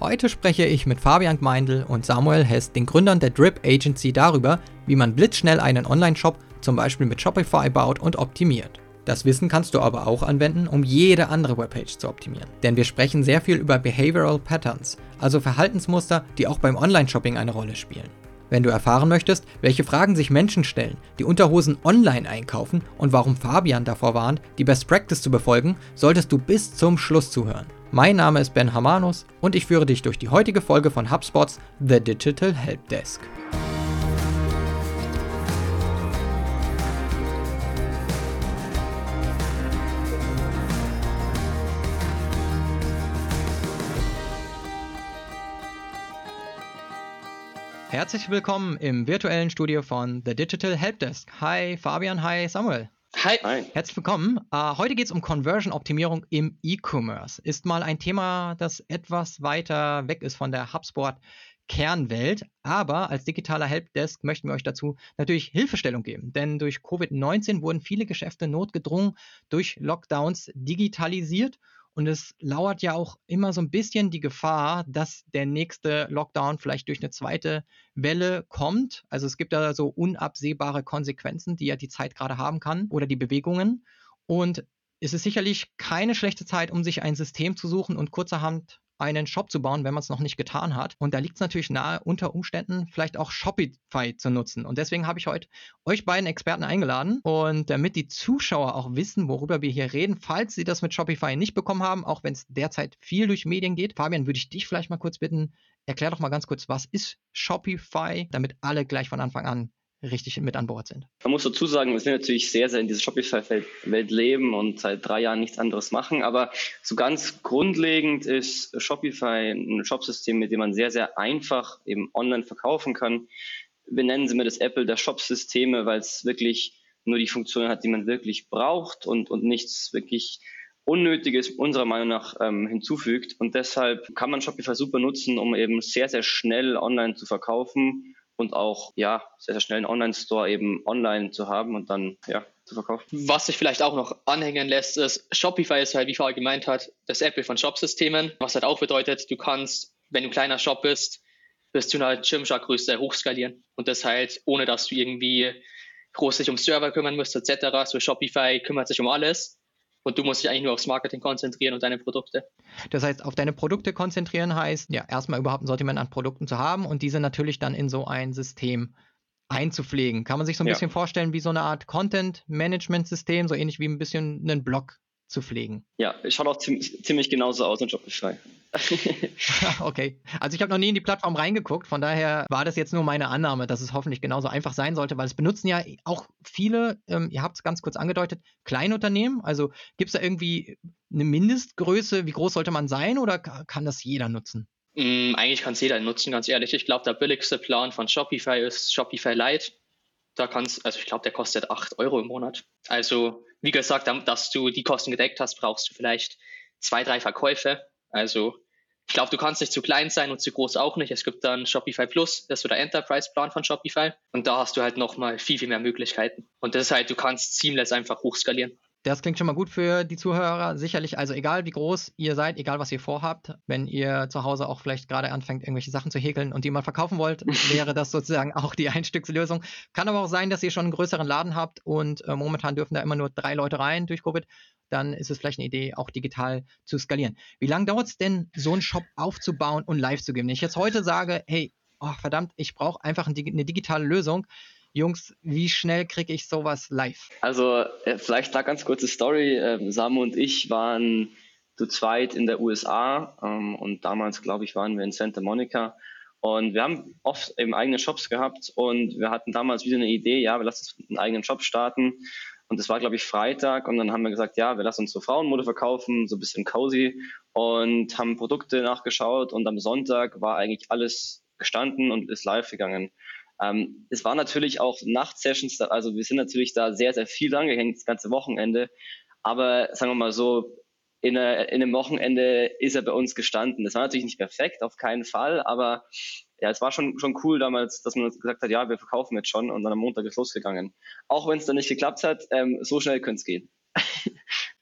Heute spreche ich mit Fabian Gmeindl und Samuel Hess, den Gründern der Drip Agency, darüber, wie man blitzschnell einen Online-Shop zum Beispiel mit Shopify baut und optimiert. Das Wissen kannst du aber auch anwenden, um jede andere Webpage zu optimieren. Denn wir sprechen sehr viel über Behavioral Patterns, also Verhaltensmuster, die auch beim Online-Shopping eine Rolle spielen. Wenn du erfahren möchtest, welche Fragen sich Menschen stellen, die Unterhosen online einkaufen und warum Fabian davor warnt, die Best Practice zu befolgen, solltest du bis zum Schluss zuhören. Mein Name ist Ben Hamanus und ich führe dich durch die heutige Folge von HubSpots The Digital Help Desk. Herzlich willkommen im virtuellen Studio von The Digital Helpdesk. Hi Fabian, hi Samuel. Hi. hi. Herzlich willkommen. Uh, heute geht es um Conversion-Optimierung im E-Commerce. Ist mal ein Thema, das etwas weiter weg ist von der HubSpot Kernwelt. Aber als digitaler Helpdesk möchten wir euch dazu natürlich Hilfestellung geben. Denn durch Covid-19 wurden viele Geschäfte notgedrungen durch Lockdowns digitalisiert und es lauert ja auch immer so ein bisschen die Gefahr, dass der nächste Lockdown vielleicht durch eine zweite Welle kommt. Also es gibt da so unabsehbare Konsequenzen, die ja die Zeit gerade haben kann oder die Bewegungen. Und es ist sicherlich keine schlechte Zeit, um sich ein System zu suchen und kurzerhand einen Shop zu bauen, wenn man es noch nicht getan hat. Und da liegt es natürlich nahe, unter Umständen vielleicht auch Shopify zu nutzen. Und deswegen habe ich heute euch beiden Experten eingeladen. Und damit die Zuschauer auch wissen, worüber wir hier reden, falls sie das mit Shopify nicht bekommen haben, auch wenn es derzeit viel durch Medien geht. Fabian, würde ich dich vielleicht mal kurz bitten, erklär doch mal ganz kurz, was ist Shopify, damit alle gleich von Anfang an richtig mit an Bord sind. Man muss dazu sagen, wir sind natürlich sehr, sehr in dieser Shopify-Welt leben und seit drei Jahren nichts anderes machen. Aber so ganz grundlegend ist Shopify ein Shopsystem, mit dem man sehr, sehr einfach eben online verkaufen kann. Wir nennen sie mir das Apple der Shopsysteme, weil es wirklich nur die Funktionen hat, die man wirklich braucht und, und nichts wirklich Unnötiges unserer Meinung nach ähm, hinzufügt. Und deshalb kann man Shopify super nutzen, um eben sehr, sehr schnell online zu verkaufen und auch ja sehr, sehr schnell einen Online-Store eben online zu haben und dann ja zu verkaufen. Was sich vielleicht auch noch anhängen lässt, ist, Shopify ist halt, wie vorher gemeint hat, das Apple von Shopsystemen, was halt auch bedeutet, du kannst, wenn du ein kleiner Shop bist, du in einer Gymshark-Größe hochskalieren und das halt, ohne dass du irgendwie groß dich um Server kümmern musst, etc. So Shopify kümmert sich um alles und du musst dich eigentlich nur aufs Marketing konzentrieren und deine Produkte. Das heißt, auf deine Produkte konzentrieren heißt, ja, erstmal überhaupt ein Sortiment an Produkten zu haben und diese natürlich dann in so ein System einzupflegen. Kann man sich so ein ja. bisschen vorstellen wie so eine Art Content-Management-System, so ähnlich wie ein bisschen einen Blog zu pflegen. Ja, es schaut auch ziemlich, ziemlich genauso aus in Shopify. okay. Also ich habe noch nie in die Plattform reingeguckt, von daher war das jetzt nur meine Annahme, dass es hoffentlich genauso einfach sein sollte, weil es benutzen ja auch viele, ähm, ihr habt es ganz kurz angedeutet, Kleinunternehmen. Also gibt es da irgendwie eine Mindestgröße, wie groß sollte man sein oder kann das jeder nutzen? Mm, eigentlich kann es jeder nutzen, ganz ehrlich. Ich glaube, der billigste Plan von Shopify ist Shopify Lite. Da kannst, also ich glaube, der kostet 8 Euro im Monat. Also, wie gesagt, dass du die Kosten gedeckt hast, brauchst du vielleicht zwei, drei Verkäufe. Also, ich glaube, du kannst nicht zu klein sein und zu groß auch nicht. Es gibt dann Shopify Plus, das ist so der Enterprise-Plan von Shopify. Und da hast du halt nochmal viel, viel mehr Möglichkeiten. Und das ist halt, du kannst seamless einfach hochskalieren. Das klingt schon mal gut für die Zuhörer. Sicherlich, also egal wie groß ihr seid, egal was ihr vorhabt, wenn ihr zu Hause auch vielleicht gerade anfängt, irgendwelche Sachen zu häkeln und die mal verkaufen wollt, wäre das sozusagen auch die Einstückslösung. Kann aber auch sein, dass ihr schon einen größeren Laden habt und äh, momentan dürfen da immer nur drei Leute rein durch Covid. Dann ist es vielleicht eine Idee, auch digital zu skalieren. Wie lange dauert es denn, so einen Shop aufzubauen und live zu geben? Wenn ich jetzt heute sage, hey, oh, verdammt, ich brauche einfach eine digitale Lösung, Jungs, wie schnell kriege ich sowas live? Also äh, vielleicht da ganz kurze Story. Ähm, Samu und ich waren zu zweit in der USA ähm, und damals, glaube ich, waren wir in Santa Monica. Und wir haben oft eben eigene Shops gehabt und wir hatten damals wieder eine Idee, ja, wir lassen uns einen eigenen Shop starten. Und das war, glaube ich, Freitag. Und dann haben wir gesagt, ja, wir lassen uns so Frauenmode verkaufen, so ein bisschen cozy. Und haben Produkte nachgeschaut. Und am Sonntag war eigentlich alles gestanden und ist live gegangen. Ähm, es war natürlich auch Nachtsessions, also wir sind natürlich da sehr, sehr viel dran gehängt, das ganze Wochenende. Aber sagen wir mal so, in, eine, in einem Wochenende ist er bei uns gestanden. Das war natürlich nicht perfekt, auf keinen Fall, aber ja, es war schon, schon cool damals, dass man gesagt hat, ja, wir verkaufen jetzt schon und dann am Montag ist losgegangen. Auch wenn es dann nicht geklappt hat, ähm, so schnell könnte es gehen.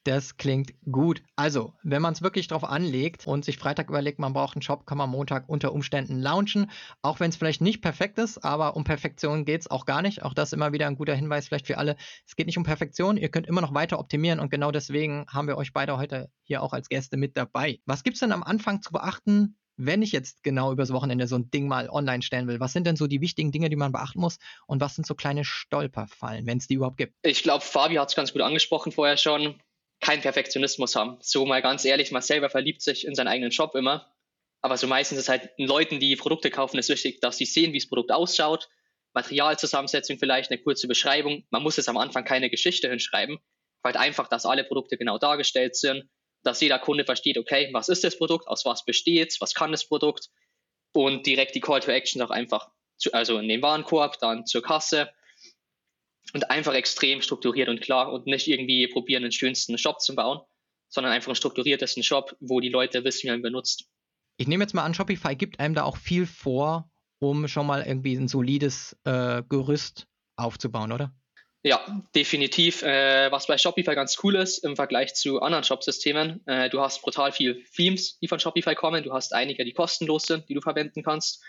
Das klingt gut. Also, wenn man es wirklich drauf anlegt und sich Freitag überlegt, man braucht einen Shop, kann man Montag unter Umständen launchen. Auch wenn es vielleicht nicht perfekt ist, aber um Perfektion geht es auch gar nicht. Auch das immer wieder ein guter Hinweis vielleicht für alle. Es geht nicht um Perfektion, ihr könnt immer noch weiter optimieren und genau deswegen haben wir euch beide heute hier auch als Gäste mit dabei. Was gibt es denn am Anfang zu beachten, wenn ich jetzt genau übers Wochenende so ein Ding mal online stellen will, was sind denn so die wichtigen Dinge, die man beachten muss und was sind so kleine Stolperfallen, wenn es die überhaupt gibt? Ich glaube, Fabi hat es ganz gut angesprochen vorher schon. Kein Perfektionismus haben. So mal ganz ehrlich, man selber verliebt sich in seinen eigenen Shop immer. Aber so meistens ist halt den Leuten, die Produkte kaufen, ist wichtig, dass sie sehen, wie das Produkt ausschaut. Materialzusammensetzung vielleicht, eine kurze Beschreibung. Man muss jetzt am Anfang keine Geschichte hinschreiben, weil einfach, dass alle Produkte genau dargestellt sind dass jeder Kunde versteht, okay, was ist das Produkt, aus was besteht es, was kann das Produkt und direkt die Call to Action auch einfach, zu, also in den Warenkorb, dann zur Kasse und einfach extrem strukturiert und klar und nicht irgendwie probieren, den schönsten Shop zu bauen, sondern einfach einen strukturiertesten Shop, wo die Leute wissen, wie man ihn benutzt. Ich nehme jetzt mal an, Shopify gibt einem da auch viel vor, um schon mal irgendwie ein solides äh, Gerüst aufzubauen, oder? Ja, definitiv. Äh, was bei Shopify ganz cool ist im Vergleich zu anderen Shop-Systemen, äh, du hast brutal viel Themes, die von Shopify kommen. Du hast einige, die kostenlos sind, die du verwenden kannst.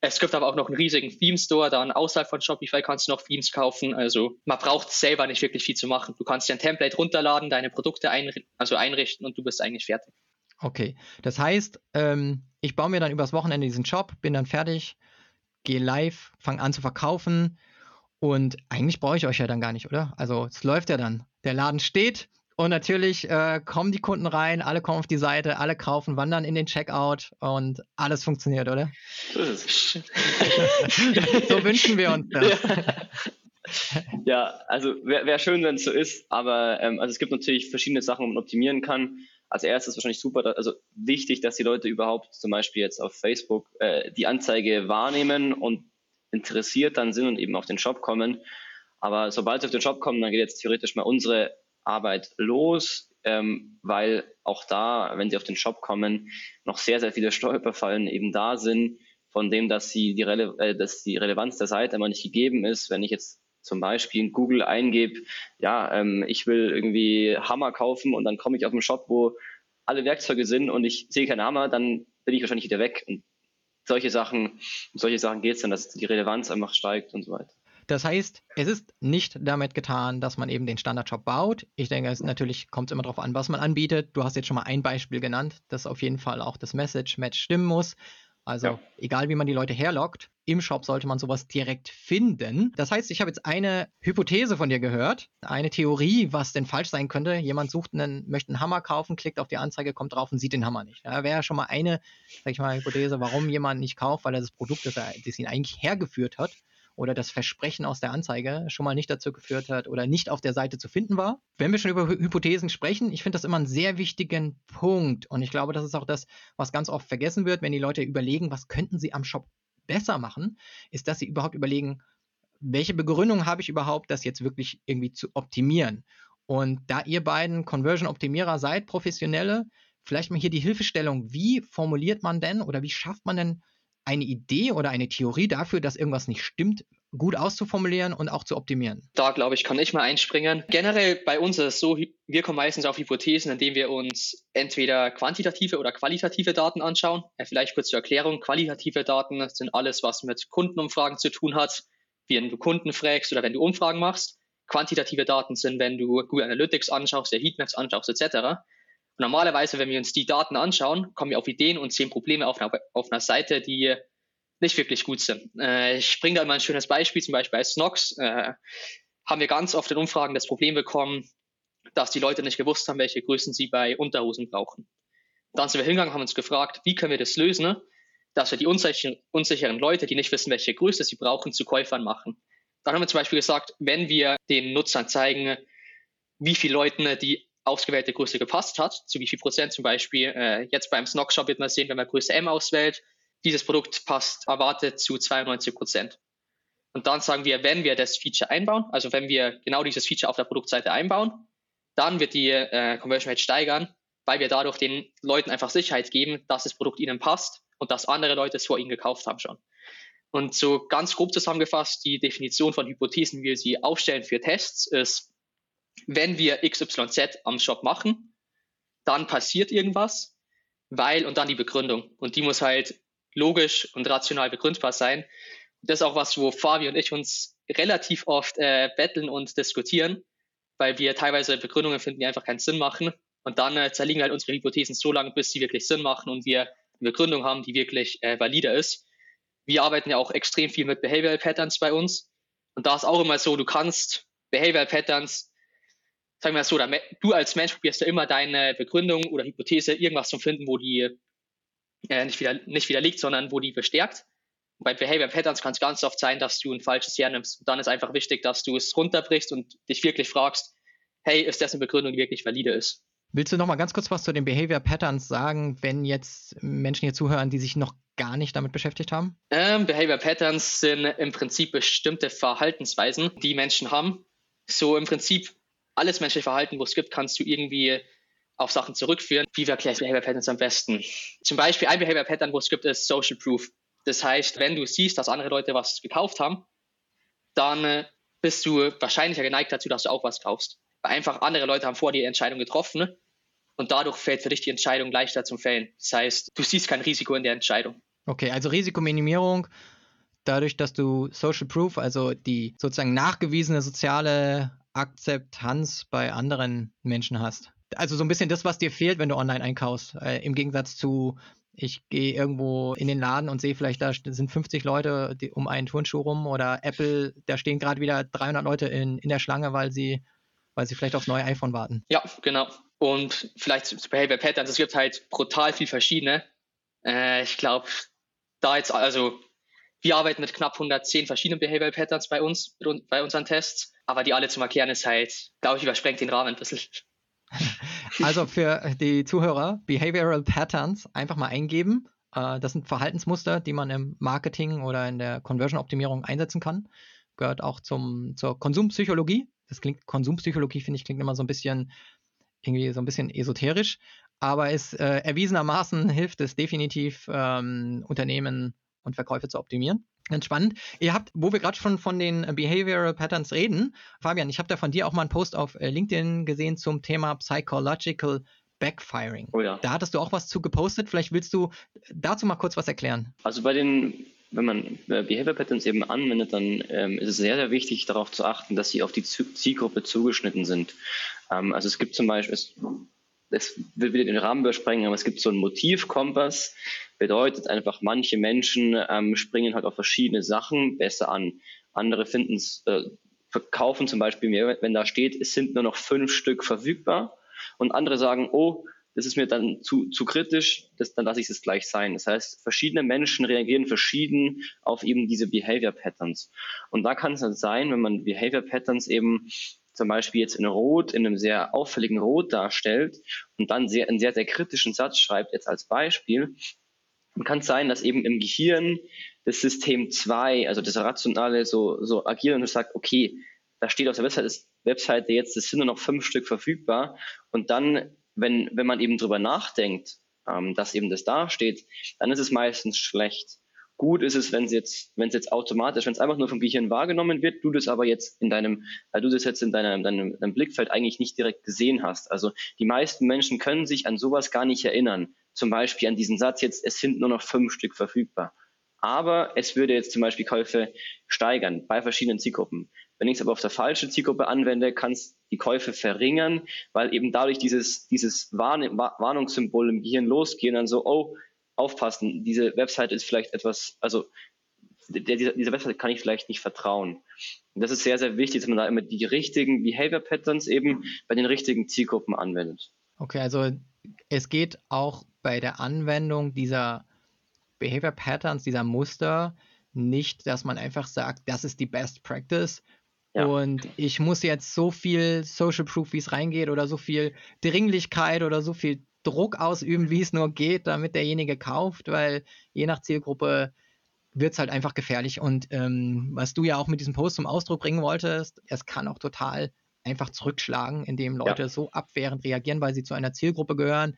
Es gibt aber auch noch einen riesigen Theme-Store, dann außerhalb von Shopify kannst du noch Themes kaufen. Also man braucht selber nicht wirklich viel zu machen. Du kannst dir ein Template runterladen, deine Produkte einri also einrichten und du bist eigentlich fertig. Okay, das heißt, ähm, ich baue mir dann übers Wochenende diesen Shop, bin dann fertig, gehe live, fange an zu verkaufen und eigentlich brauche ich euch ja dann gar nicht, oder? Also es läuft ja dann. Der Laden steht und natürlich äh, kommen die Kunden rein, alle kommen auf die Seite, alle kaufen, wandern in den Checkout und alles funktioniert, oder? so wünschen wir uns das. Ja, also wäre wär schön, wenn es so ist, aber ähm, also es gibt natürlich verschiedene Sachen, wo man optimieren kann. Als erstes wahrscheinlich super, also wichtig, dass die Leute überhaupt zum Beispiel jetzt auf Facebook äh, die Anzeige wahrnehmen und interessiert dann sind und eben auf den Shop kommen. Aber sobald sie auf den Shop kommen, dann geht jetzt theoretisch mal unsere Arbeit los, ähm, weil auch da, wenn sie auf den Shop kommen, noch sehr, sehr viele Stolperfallen eben da sind, von dem, dass, sie die, Rele äh, dass die Relevanz der Seite immer nicht gegeben ist. Wenn ich jetzt zum Beispiel in Google eingebe, ja, ähm, ich will irgendwie Hammer kaufen und dann komme ich auf einen Shop, wo alle Werkzeuge sind und ich sehe keinen Hammer, dann bin ich wahrscheinlich wieder weg. Und solche Sachen, solche Sachen geht es dann, dass die Relevanz einfach steigt und so weiter. Das heißt, es ist nicht damit getan, dass man eben den Standardshop baut. Ich denke, es natürlich kommt immer darauf an, was man anbietet. Du hast jetzt schon mal ein Beispiel genannt, dass auf jeden Fall auch das Message-Match stimmen muss. Also ja. egal wie man die Leute herlockt, im Shop sollte man sowas direkt finden. Das heißt, ich habe jetzt eine Hypothese von dir gehört, eine Theorie, was denn falsch sein könnte. Jemand sucht einen, möchte einen Hammer kaufen, klickt auf die Anzeige, kommt drauf und sieht den Hammer nicht. Da wäre schon mal eine, sag ich mal, Hypothese, warum jemand nicht kauft, weil er das Produkt, das, er, das ihn eigentlich hergeführt hat, oder das Versprechen aus der Anzeige schon mal nicht dazu geführt hat oder nicht auf der Seite zu finden war. Wenn wir schon über Hypothesen sprechen, ich finde das immer einen sehr wichtigen Punkt und ich glaube, das ist auch das, was ganz oft vergessen wird, wenn die Leute überlegen, was könnten sie am Shop besser machen, ist, dass sie überhaupt überlegen, welche Begründung habe ich überhaupt, das jetzt wirklich irgendwie zu optimieren. Und da ihr beiden Conversion-Optimierer seid, Professionelle, vielleicht mal hier die Hilfestellung, wie formuliert man denn oder wie schafft man denn eine Idee oder eine Theorie dafür, dass irgendwas nicht stimmt, gut auszuformulieren und auch zu optimieren? Da glaube ich, kann ich mal einspringen. Generell bei uns ist es so, wir kommen meistens auf Hypothesen, indem wir uns entweder quantitative oder qualitative Daten anschauen. Vielleicht kurz zur Erklärung. Qualitative Daten sind alles, was mit Kundenumfragen zu tun hat, wenn du Kunden fragst oder wenn du Umfragen machst. Quantitative Daten sind, wenn du Google Analytics anschaust, der Heatmaps anschaust, etc. Normalerweise, wenn wir uns die Daten anschauen, kommen wir auf Ideen und sehen Probleme auf einer, auf einer Seite, die nicht wirklich gut sind. Äh, ich bringe da mal ein schönes Beispiel, zum Beispiel bei Snox äh, haben wir ganz oft in Umfragen das Problem bekommen, dass die Leute nicht gewusst haben, welche Größen sie bei Unterhosen brauchen. Dann sind wir hingegangen, haben uns gefragt, wie können wir das lösen, dass wir die unsicheren, unsicheren Leute, die nicht wissen, welche Größe sie brauchen, zu Käufern machen. Dann haben wir zum Beispiel gesagt, wenn wir den Nutzern zeigen, wie viele Leute die ausgewählte Größe gepasst hat, zu wie viel Prozent zum Beispiel. Äh, jetzt beim Snock Shop wird man sehen, wenn man Größe M auswählt, dieses Produkt passt erwartet zu 92 Prozent. Und dann sagen wir, wenn wir das Feature einbauen, also wenn wir genau dieses Feature auf der Produktseite einbauen, dann wird die äh, Conversion Rate steigern, weil wir dadurch den Leuten einfach Sicherheit geben, dass das Produkt ihnen passt und dass andere Leute es vor ihnen gekauft haben schon. Und so ganz grob zusammengefasst, die Definition von Hypothesen, wie wir sie aufstellen für Tests, ist, wenn wir XYZ am Shop machen, dann passiert irgendwas, weil und dann die Begründung. Und die muss halt logisch und rational begründbar sein. Das ist auch was, wo Fabi und ich uns relativ oft äh, betteln und diskutieren, weil wir teilweise Begründungen finden, die einfach keinen Sinn machen. Und dann äh, zerlegen halt unsere Hypothesen so lange, bis sie wirklich Sinn machen und wir eine Begründung haben, die wirklich äh, valide ist. Wir arbeiten ja auch extrem viel mit Behavioral Patterns bei uns. Und da ist auch immer so, du kannst Behavioral Patterns, sagen wir mal so, du als Mensch probierst ja immer deine Begründung oder Hypothese, irgendwas zu finden, wo die äh, nicht, wieder, nicht widerlegt, sondern wo die bestärkt. Und bei Behavior Patterns kann es ganz oft sein, dass du ein falsches hernimmst. Und dann ist einfach wichtig, dass du es runterbrichst und dich wirklich fragst, hey, ist das eine Begründung, die wirklich valide ist? Willst du noch mal ganz kurz was zu den Behavior Patterns sagen, wenn jetzt Menschen hier zuhören, die sich noch gar nicht damit beschäftigt haben? Ähm, Behavior Patterns sind im Prinzip bestimmte Verhaltensweisen, die Menschen haben. So im Prinzip alles menschliche Verhalten, wo es gibt, kannst du irgendwie auf Sachen zurückführen. Wie erkläre ich Behavior Patterns am besten? Zum Beispiel ein Behavior Pattern, wo es gibt, ist Social Proof. Das heißt, wenn du siehst, dass andere Leute was gekauft haben, dann äh, bist du wahrscheinlicher geneigt dazu, dass du auch was kaufst. Weil einfach andere Leute haben vor dir Entscheidung getroffen und dadurch fällt für dich die Entscheidung leichter zum Fällen. Das heißt, du siehst kein Risiko in der Entscheidung. Okay, also Risikominimierung dadurch, dass du Social Proof, also die sozusagen nachgewiesene soziale Akzeptanz bei anderen Menschen hast. Also so ein bisschen das, was dir fehlt, wenn du online einkaufst. Äh, Im Gegensatz zu, ich gehe irgendwo in den Laden und sehe vielleicht, da sind 50 Leute die, um einen Turnschuh rum oder Apple, da stehen gerade wieder 300 Leute in, in der Schlange, weil sie weil sie vielleicht aufs neue iPhone warten. Ja, genau. Und vielleicht zu Behavior Patterns, es gibt halt brutal viel verschiedene. Äh, ich glaube, da jetzt, also wir arbeiten mit knapp 110 verschiedenen Behavior Patterns bei uns, bei unseren Tests, aber die alle zu markieren ist halt, glaube ich, übersprengt den Rahmen ein bisschen. Also für die Zuhörer, Behavioral Patterns einfach mal eingeben. Äh, das sind Verhaltensmuster, die man im Marketing oder in der Conversion-Optimierung einsetzen kann. Gehört auch zum, zur Konsumpsychologie das klingt, Konsumpsychologie, finde ich, klingt immer so ein bisschen, irgendwie so ein bisschen esoterisch, aber es äh, erwiesenermaßen hilft es definitiv, ähm, Unternehmen und Verkäufe zu optimieren. Ganz spannend. Ihr habt, wo wir gerade schon von den Behavioral Patterns reden, Fabian, ich habe da von dir auch mal einen Post auf äh, LinkedIn gesehen zum Thema Psychological Backfiring. Oh ja. Da hattest du auch was zu gepostet. Vielleicht willst du dazu mal kurz was erklären. Also bei den wenn man äh, Behavior Patterns eben anwendet, dann ähm, ist es sehr, sehr wichtig, darauf zu achten, dass sie auf die Zielgruppe zugeschnitten sind. Ähm, also es gibt zum Beispiel, es, es will wieder den Rahmen übersprengen, aber es gibt so einen Motivkompass, bedeutet einfach, manche Menschen ähm, springen halt auf verschiedene Sachen besser an. Andere finden es, äh, verkaufen zum Beispiel mehr, wenn da steht, es sind nur noch fünf Stück verfügbar. Und andere sagen, oh, das ist mir dann zu, zu kritisch, das, dann lasse ich es gleich sein. Das heißt, verschiedene Menschen reagieren verschieden auf eben diese Behavior Patterns. Und da kann es dann sein, wenn man Behavior Patterns eben zum Beispiel jetzt in Rot, in einem sehr auffälligen Rot darstellt und dann sehr, einen sehr, sehr kritischen Satz schreibt, jetzt als Beispiel, kann es sein, dass eben im Gehirn das System 2, also das Rationale, so, so agiert und sagt, okay, da steht auf der Webseite, Webseite jetzt, es sind nur noch fünf Stück verfügbar und dann wenn, wenn man eben drüber nachdenkt, ähm, dass eben das dasteht, dann ist es meistens schlecht. Gut ist es, wenn es jetzt, wenn es jetzt automatisch, wenn es einfach nur vom Gehirn wahrgenommen wird, du das aber jetzt in deinem, weil du das jetzt in deinem, deinem, deinem Blickfeld eigentlich nicht direkt gesehen hast. Also die meisten Menschen können sich an sowas gar nicht erinnern. Zum Beispiel an diesen Satz jetzt, es sind nur noch fünf Stück verfügbar. Aber es würde jetzt zum Beispiel Käufe steigern bei verschiedenen Zielgruppen. Wenn ich es aber auf der falschen Zielgruppe anwende, kann es die Käufe verringern, weil eben dadurch dieses, dieses Warn Warnungssymbol im Gehirn losgehen, dann so, oh, aufpassen, diese Webseite ist vielleicht etwas, also der, dieser, dieser Webseite kann ich vielleicht nicht vertrauen. Und das ist sehr, sehr wichtig, dass man da immer die richtigen Behavior Patterns eben bei den richtigen Zielgruppen anwendet. Okay, also es geht auch bei der Anwendung dieser Behavior Patterns, dieser Muster, nicht, dass man einfach sagt, das ist die Best Practice, ja. Und ich muss jetzt so viel Social Proof, wie es reingeht, oder so viel Dringlichkeit oder so viel Druck ausüben, wie es nur geht, damit derjenige kauft, weil je nach Zielgruppe wird es halt einfach gefährlich. Und ähm, was du ja auch mit diesem Post zum Ausdruck bringen wolltest, es kann auch total einfach zurückschlagen, indem Leute ja. so abwehrend reagieren, weil sie zu einer Zielgruppe gehören,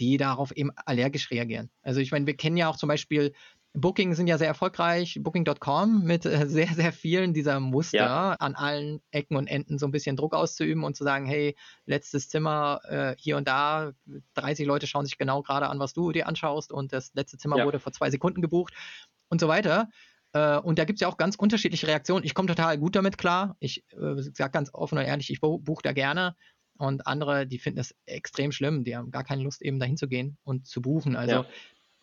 die darauf eben allergisch reagieren. Also ich meine, wir kennen ja auch zum Beispiel Booking sind ja sehr erfolgreich, Booking.com mit äh, sehr, sehr vielen dieser Muster ja. an allen Ecken und Enden so ein bisschen Druck auszuüben und zu sagen, hey, letztes Zimmer äh, hier und da, 30 Leute schauen sich genau gerade an, was du dir anschaust und das letzte Zimmer ja. wurde vor zwei Sekunden gebucht und so weiter. Äh, und da gibt es ja auch ganz unterschiedliche Reaktionen. Ich komme total gut damit klar. Ich äh, sage ganz offen und ehrlich, ich buche da gerne. Und andere, die finden es extrem schlimm. Die haben gar keine Lust, eben dahin zu gehen und zu buchen. Also ja.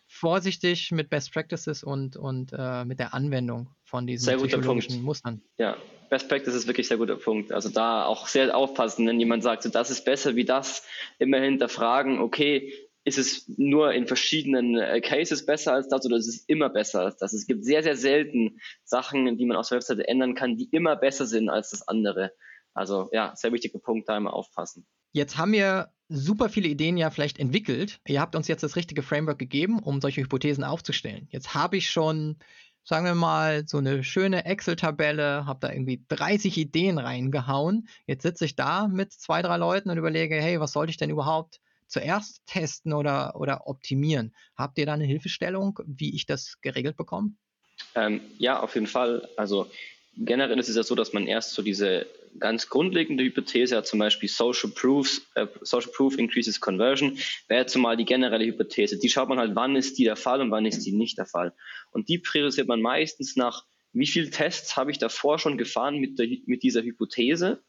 vorsichtig mit Best Practices und, und äh, mit der Anwendung von diesen sehr guter Punkt. Mustern. Ja, Best Practice ist wirklich sehr guter Punkt. Also da auch sehr aufpassen, wenn jemand sagt, so, das ist besser wie das, immer hinterfragen, okay, ist es nur in verschiedenen äh, Cases besser als das oder ist es immer besser als das? Es gibt sehr, sehr selten Sachen, die man auf der Webseite ändern kann, die immer besser sind als das andere. Also ja, sehr wichtiger Punkt, da immer aufpassen. Jetzt haben wir super viele Ideen ja vielleicht entwickelt. Ihr habt uns jetzt das richtige Framework gegeben, um solche Hypothesen aufzustellen. Jetzt habe ich schon, sagen wir mal, so eine schöne Excel-Tabelle, habe da irgendwie 30 Ideen reingehauen. Jetzt sitze ich da mit zwei, drei Leuten und überlege, hey, was sollte ich denn überhaupt zuerst testen oder, oder optimieren? Habt ihr da eine Hilfestellung, wie ich das geregelt bekomme? Ähm, ja, auf jeden Fall. Also generell ist es ja so, dass man erst so diese ganz grundlegende Hypothese hat, zum Beispiel Social, Proofs, äh, Social Proof increases Conversion, wäre zumal die generelle Hypothese. Die schaut man halt, wann ist die der Fall und wann ist die nicht der Fall. Und die priorisiert man meistens nach, wie viele Tests habe ich davor schon gefahren mit, der, mit dieser Hypothese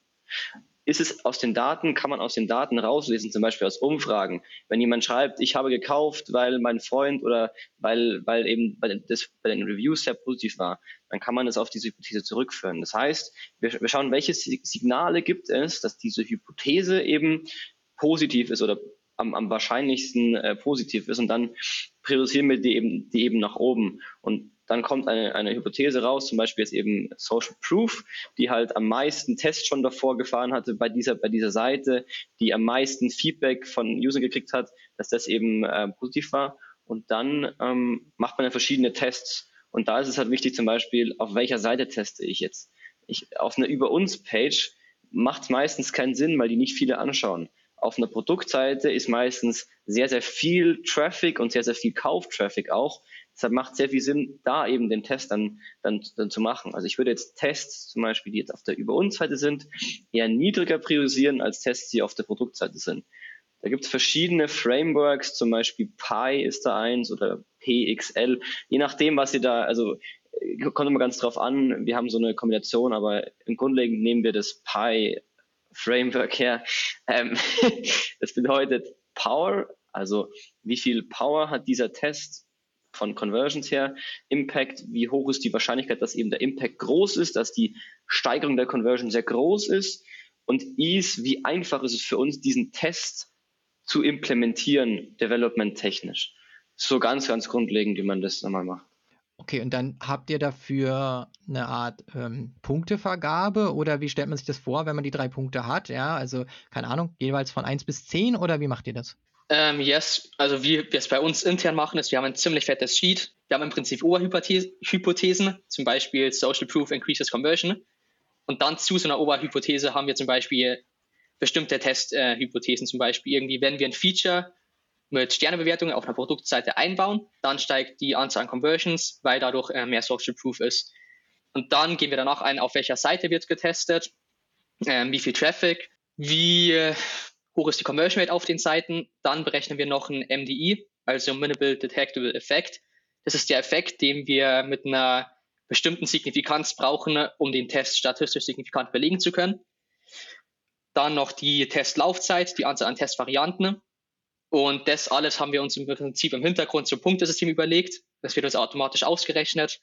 ist es aus den Daten, kann man aus den Daten rauslesen, zum Beispiel aus Umfragen. Wenn jemand schreibt, ich habe gekauft, weil mein Freund oder weil, weil eben bei das, bei den Reviews sehr positiv war, dann kann man das auf diese Hypothese zurückführen. Das heißt, wir, wir schauen, welche Signale gibt es, dass diese Hypothese eben positiv ist oder am, am wahrscheinlichsten äh, positiv ist und dann priorisieren wir die eben, die eben nach oben. Und dann kommt eine, eine Hypothese raus, zum Beispiel jetzt eben Social Proof, die halt am meisten Tests schon davor gefahren hatte bei dieser, bei dieser Seite, die am meisten Feedback von Usern gekriegt hat, dass das eben äh, positiv war. Und dann ähm, macht man ja verschiedene Tests. Und da ist es halt wichtig, zum Beispiel, auf welcher Seite teste ich jetzt? Ich, auf einer Über uns Page macht es meistens keinen Sinn, weil die nicht viele anschauen. Auf einer Produktseite ist meistens sehr, sehr viel Traffic und sehr, sehr viel Kauftraffic auch. Deshalb macht es sehr viel Sinn, da eben den Test dann, dann, dann zu machen. Also ich würde jetzt Tests zum Beispiel, die jetzt auf der Über uns Seite sind, eher niedriger priorisieren als Tests, die auf der Produktseite sind. Da gibt es verschiedene Frameworks, zum Beispiel Pi ist da eins oder PXL, je nachdem, was ihr da, also kommt immer ganz drauf an. Wir haben so eine Kombination, aber im Grundlegend nehmen wir das Pi Framework her. Ähm, das bedeutet Power, also wie viel Power hat dieser Test von Conversions her, Impact, wie hoch ist die Wahrscheinlichkeit, dass eben der Impact groß ist, dass die Steigerung der Conversion sehr groß ist und Ease, wie einfach ist es für uns, diesen Test zu implementieren, development technisch. So ganz, ganz grundlegend, wie man das nochmal macht. Okay, und dann habt ihr dafür eine Art ähm, Punktevergabe oder wie stellt man sich das vor, wenn man die drei Punkte hat? Ja, also keine Ahnung, jeweils von 1 bis 10 oder wie macht ihr das? Ähm, yes, also wie wir es bei uns intern machen, ist, wir haben ein ziemlich fettes Sheet. Wir haben im Prinzip Oberhypothesen, zum Beispiel Social Proof Increases Conversion. Und dann zu so einer Oberhypothese haben wir zum Beispiel bestimmte Testhypothesen, äh, zum Beispiel irgendwie, wenn wir ein Feature mit Sternebewertungen auf einer Produktseite einbauen, dann steigt die Anzahl an Conversions, weil dadurch äh, mehr Social Proof ist. Und dann gehen wir danach ein, auf welcher Seite wird getestet, äh, wie viel Traffic, wie äh, hoch ist die Conversion Rate auf den Seiten. Dann berechnen wir noch ein MDE, also Minimal Detectable Effect. Das ist der Effekt, den wir mit einer bestimmten Signifikanz brauchen, um den Test statistisch signifikant belegen zu können. Dann noch die Testlaufzeit, die Anzahl an Testvarianten. Und das alles haben wir uns im Prinzip im Hintergrund zum Punktesystem überlegt. Das wird uns automatisch ausgerechnet.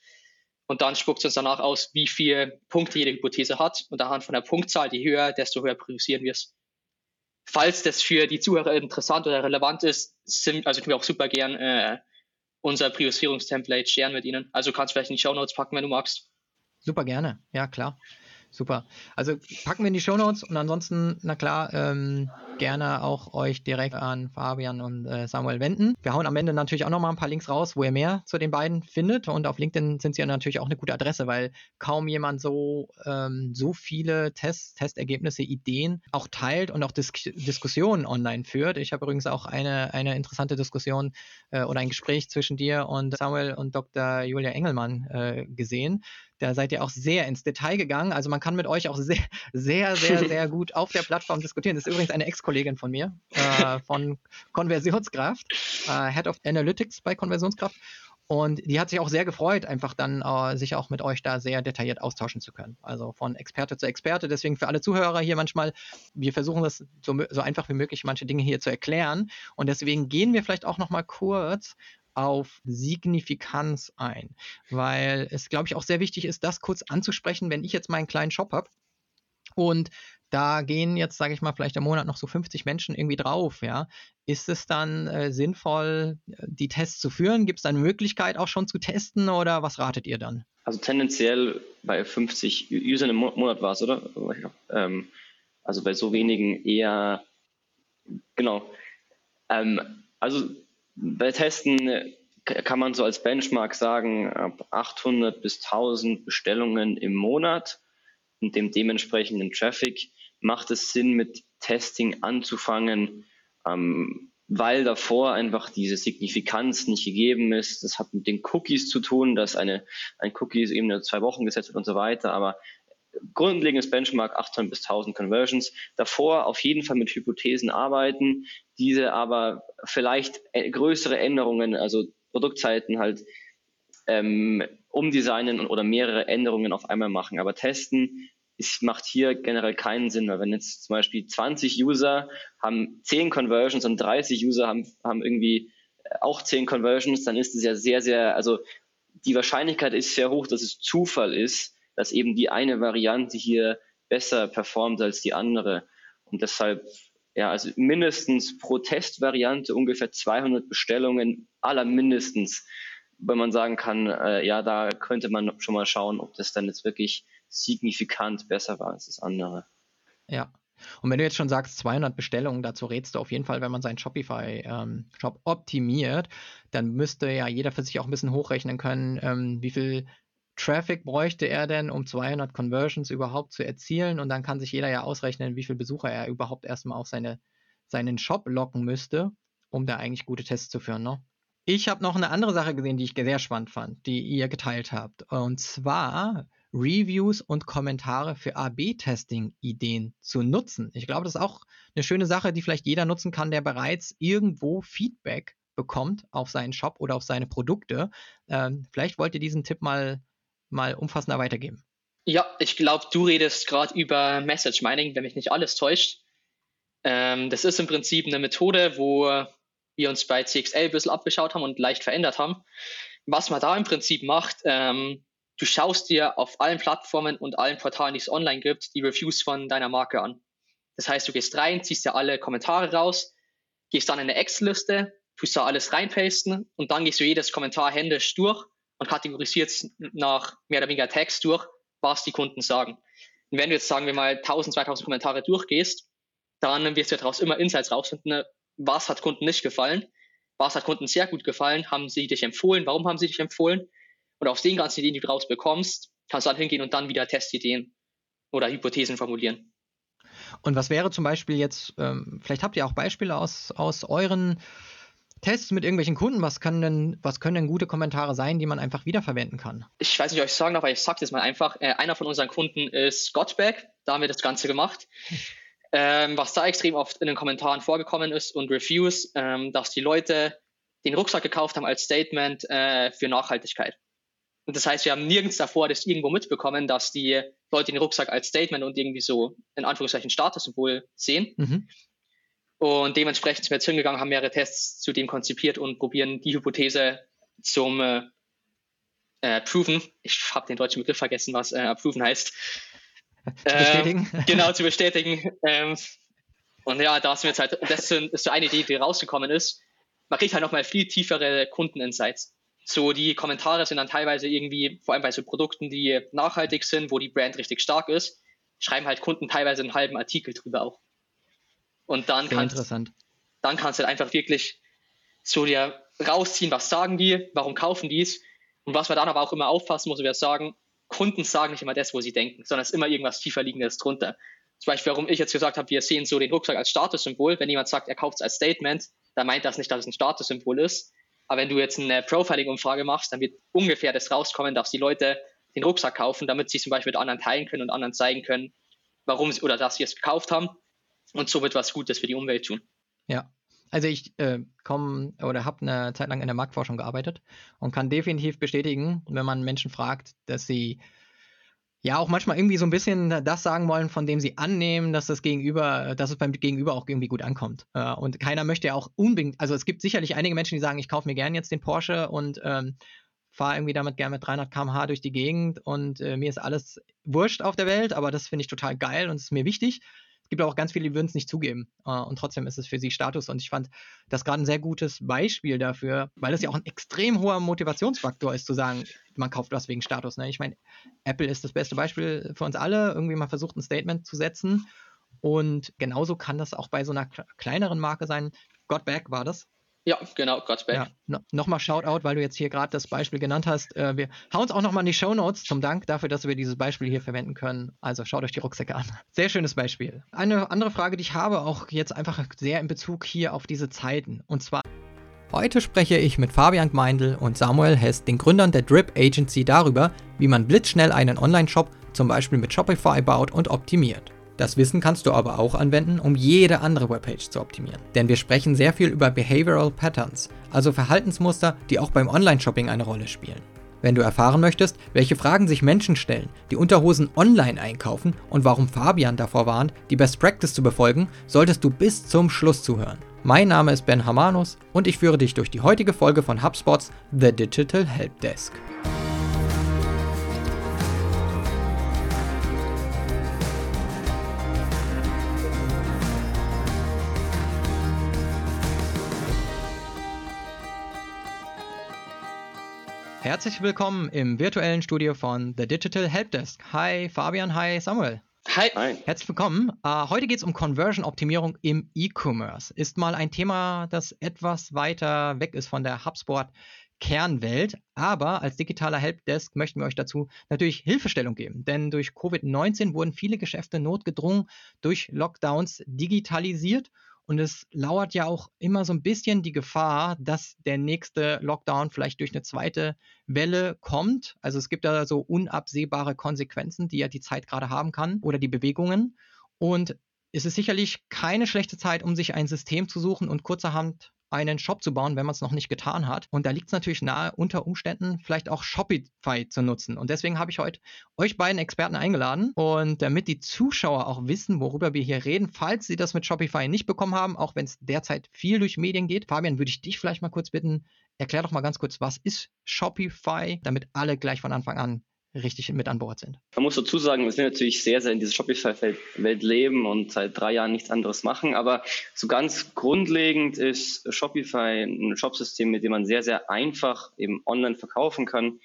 Und dann spuckt es uns danach aus, wie viele Punkte jede Hypothese hat. Und anhand von der Punktzahl, je höher, desto höher priorisieren wir es falls das für die Zuhörer interessant oder relevant ist, sind, also können wir auch super gern äh, unser Priorisierungstemplate sharen mit Ihnen. Also kannst du vielleicht in die Show Notes packen, wenn du magst. Super gerne, ja klar. Super. Also packen wir in die Show Notes und ansonsten, na klar, ähm, gerne auch euch direkt an Fabian und äh, Samuel wenden. Wir hauen am Ende natürlich auch nochmal ein paar Links raus, wo ihr mehr zu den beiden findet. Und auf LinkedIn sind sie ja natürlich auch eine gute Adresse, weil kaum jemand so, ähm, so viele Tests, Testergebnisse, Ideen auch teilt und auch Dis Diskussionen online führt. Ich habe übrigens auch eine, eine interessante Diskussion äh, oder ein Gespräch zwischen dir und Samuel und Dr. Julia Engelmann äh, gesehen da seid ihr auch sehr ins Detail gegangen. Also man kann mit euch auch sehr, sehr, sehr, sehr gut auf der Plattform diskutieren. Das ist übrigens eine Ex-Kollegin von mir, äh, von Konversionskraft, äh, Head of Analytics bei Konversionskraft. Und die hat sich auch sehr gefreut, einfach dann äh, sich auch mit euch da sehr detailliert austauschen zu können. Also von Experte zu Experte. Deswegen für alle Zuhörer hier manchmal, wir versuchen das so, so einfach wie möglich, manche Dinge hier zu erklären. Und deswegen gehen wir vielleicht auch noch mal kurz auf Signifikanz ein, weil es, glaube ich, auch sehr wichtig ist, das kurz anzusprechen, wenn ich jetzt meinen kleinen Shop habe und da gehen jetzt, sage ich mal, vielleicht im Monat noch so 50 Menschen irgendwie drauf, ja. Ist es dann äh, sinnvoll, die Tests zu führen? Gibt es eine Möglichkeit auch schon zu testen oder was ratet ihr dann? Also tendenziell bei 50 Usern im Monat war es, oder? Ähm, also bei so wenigen eher, genau. Ähm, also bei Testen äh, kann man so als Benchmark sagen, ab 800 bis 1000 Bestellungen im Monat und dem dementsprechenden Traffic macht es Sinn, mit Testing anzufangen, ähm, weil davor einfach diese Signifikanz nicht gegeben ist. Das hat mit den Cookies zu tun, dass eine, ein Cookie eben nur zwei Wochen gesetzt wird und so weiter. Aber grundlegendes Benchmark 800 bis 1000 Conversions. Davor auf jeden Fall mit Hypothesen arbeiten, diese aber vielleicht größere Änderungen, also Produktzeiten halt ähm, umdesignen oder mehrere Änderungen auf einmal machen. Aber testen ist, macht hier generell keinen Sinn, weil wenn jetzt zum Beispiel 20 User haben 10 Conversions und 30 User haben, haben irgendwie äh, auch 10 Conversions, dann ist es ja sehr, sehr, also die Wahrscheinlichkeit ist sehr hoch, dass es Zufall ist, dass eben die eine Variante hier besser performt als die andere. Und deshalb, ja, also mindestens pro Testvariante ungefähr 200 Bestellungen, aller mindestens, wenn man sagen kann, äh, ja, da könnte man schon mal schauen, ob das dann jetzt wirklich signifikant besser war als das andere. Ja. Und wenn du jetzt schon sagst, 200 Bestellungen, dazu rätst du auf jeden Fall, wenn man seinen Shopify-Shop ähm, optimiert, dann müsste ja jeder für sich auch ein bisschen hochrechnen können, ähm, wie viel Traffic bräuchte er denn, um 200 Conversions überhaupt zu erzielen? Und dann kann sich jeder ja ausrechnen, wie viele Besucher er überhaupt erstmal auf seine, seinen Shop locken müsste, um da eigentlich gute Tests zu führen. Ne? Ich habe noch eine andere Sache gesehen, die ich sehr spannend fand, die ihr geteilt habt. Und zwar Reviews und Kommentare für AB-Testing-Ideen zu nutzen. Ich glaube, das ist auch eine schöne Sache, die vielleicht jeder nutzen kann, der bereits irgendwo Feedback bekommt auf seinen Shop oder auf seine Produkte. Ähm, vielleicht wollt ihr diesen Tipp mal mal umfassender weitergeben. Ja, ich glaube, du redest gerade über Message Mining, wenn mich nicht alles täuscht. Ähm, das ist im Prinzip eine Methode, wo wir uns bei CXL ein bisschen abgeschaut haben und leicht verändert haben. Was man da im Prinzip macht, ähm, du schaust dir auf allen Plattformen und allen Portalen, die es online gibt, die Reviews von deiner Marke an. Das heißt, du gehst rein, ziehst dir alle Kommentare raus, gehst dann in eine Excel-Liste, tust da alles reinpasten und dann gehst du jedes Kommentar händisch durch und kategorisiert nach mehr oder weniger Text durch, was die Kunden sagen. Und wenn du jetzt, sagen wir mal, 1000, 2000 Kommentare durchgehst, dann wirst du daraus immer Insights rausfinden, was hat Kunden nicht gefallen, was hat Kunden sehr gut gefallen, haben sie dich empfohlen, warum haben sie dich empfohlen. Und aus den ganzen Ideen, die du rausbekommst, kannst du dann hingehen und dann wieder Testideen oder Hypothesen formulieren. Und was wäre zum Beispiel jetzt, ähm, vielleicht habt ihr auch Beispiele aus, aus euren Tests mit irgendwelchen Kunden, was können denn, was können denn gute Kommentare sein, die man einfach wiederverwenden kann? Ich weiß nicht, ob ich sagen darf, aber ich sage das mal einfach. Äh, einer von unseren Kunden ist Gottberg, da haben wir das Ganze gemacht. Ähm, was da extrem oft in den Kommentaren vorgekommen ist und Reviews, ähm, dass die Leute den Rucksack gekauft haben als Statement äh, für Nachhaltigkeit. Und das heißt, wir haben nirgends davor das irgendwo mitbekommen, dass die Leute den Rucksack als Statement und irgendwie so in Anführungszeichen Statussymbol sehen. Mhm. Und dementsprechend sind wir jetzt hingegangen, haben mehrere Tests zu dem konzipiert und probieren die Hypothese zum äh, äh, Proven. Ich habe den deutschen Begriff vergessen, was äh, Proven heißt. Zu bestätigen. Ähm, genau, zu bestätigen. Ähm, und ja, da sind wir jetzt halt, das ist so eine Idee, die rausgekommen ist. Man kriegt halt nochmal viel tiefere Kundeninsights. So, die Kommentare sind dann teilweise irgendwie, vor allem bei so Produkten, die nachhaltig sind, wo die Brand richtig stark ist, schreiben halt Kunden teilweise einen halben Artikel drüber auch. Und dann Sehr kannst, interessant. dann kannst du halt einfach wirklich so dir rausziehen, was sagen die, warum kaufen die es. Und was man dann aber auch immer aufpassen muss, wir sagen, Kunden sagen nicht immer das, wo sie denken, sondern es ist immer irgendwas tiefer liegendes drunter. Zum Beispiel, warum ich jetzt gesagt habe, wir sehen so den Rucksack als Statussymbol. Wenn jemand sagt, er kauft es als Statement, dann meint das nicht, dass es ein Statussymbol ist. Aber wenn du jetzt eine Profiling-Umfrage machst, dann wird ungefähr das rauskommen, dass die Leute den Rucksack kaufen, damit sie zum Beispiel mit anderen teilen können und anderen zeigen können, warum sie oder dass sie es gekauft haben und somit was Gutes für die Umwelt tun. Ja. Also ich äh, komme oder habe eine Zeit lang in der Marktforschung gearbeitet und kann definitiv bestätigen, wenn man Menschen fragt, dass sie ja auch manchmal irgendwie so ein bisschen das sagen wollen, von dem sie annehmen, dass das Gegenüber, dass es beim Gegenüber auch irgendwie gut ankommt. Äh, und keiner möchte ja auch unbedingt, also es gibt sicherlich einige Menschen, die sagen, ich kaufe mir gerne jetzt den Porsche und ähm, fahre irgendwie damit gerne mit 300 km/h durch die Gegend und äh, mir ist alles wurscht auf der Welt, aber das finde ich total geil und es ist mir wichtig gibt auch ganz viele, die würden es nicht zugeben. Äh, und trotzdem ist es für sie Status. Und ich fand das gerade ein sehr gutes Beispiel dafür, weil das ja auch ein extrem hoher Motivationsfaktor ist, zu sagen, man kauft was wegen Status. Ne? Ich meine, Apple ist das beste Beispiel für uns alle. Irgendwie mal versucht, ein Statement zu setzen. Und genauso kann das auch bei so einer kleineren Marke sein. Got Back war das. Ja, genau, God's Back. Ja, no, nochmal Shoutout, weil du jetzt hier gerade das Beispiel genannt hast. Äh, wir hauen es auch nochmal in die Show Notes zum Dank dafür, dass wir dieses Beispiel hier verwenden können. Also schaut euch die Rucksäcke an. Sehr schönes Beispiel. Eine andere Frage, die ich habe, auch jetzt einfach sehr in Bezug hier auf diese Zeiten. Und zwar. Heute spreche ich mit Fabian Gmeindl und Samuel Hess, den Gründern der Drip Agency, darüber, wie man blitzschnell einen Online-Shop zum Beispiel mit Shopify baut und optimiert. Das Wissen kannst du aber auch anwenden, um jede andere Webpage zu optimieren. Denn wir sprechen sehr viel über Behavioral Patterns, also Verhaltensmuster, die auch beim Online-Shopping eine Rolle spielen. Wenn du erfahren möchtest, welche Fragen sich Menschen stellen, die Unterhosen online einkaufen und warum Fabian davor warnt, die Best Practice zu befolgen, solltest du bis zum Schluss zuhören. Mein Name ist Ben Hamanus und ich führe dich durch die heutige Folge von HubSpots The Digital Help Desk. Herzlich willkommen im virtuellen Studio von The Digital Helpdesk. Hi Fabian, hi Samuel. Hi. hi. Herzlich willkommen. Uh, heute geht es um Conversion-Optimierung im E-Commerce. Ist mal ein Thema, das etwas weiter weg ist von der HubSpot Kernwelt. Aber als digitaler Helpdesk möchten wir euch dazu natürlich Hilfestellung geben. Denn durch Covid-19 wurden viele Geschäfte notgedrungen durch Lockdowns digitalisiert und es lauert ja auch immer so ein bisschen die Gefahr, dass der nächste Lockdown vielleicht durch eine zweite Welle kommt. Also es gibt da so unabsehbare Konsequenzen, die ja die Zeit gerade haben kann oder die Bewegungen. Und es ist sicherlich keine schlechte Zeit, um sich ein System zu suchen und kurzerhand einen Shop zu bauen, wenn man es noch nicht getan hat. Und da liegt es natürlich nahe, unter Umständen vielleicht auch Shopify zu nutzen. Und deswegen habe ich heute euch beiden Experten eingeladen. Und damit die Zuschauer auch wissen, worüber wir hier reden, falls sie das mit Shopify nicht bekommen haben, auch wenn es derzeit viel durch Medien geht. Fabian, würde ich dich vielleicht mal kurz bitten, erklär doch mal ganz kurz, was ist Shopify, damit alle gleich von Anfang an richtig mit an Bord sind. Man muss dazu sagen, wir sind natürlich sehr, sehr in dieser Shopify-Welt leben und seit drei Jahren nichts anderes machen. Aber so ganz grundlegend ist Shopify ein Shopsystem, mit dem man sehr, sehr einfach eben online verkaufen kann.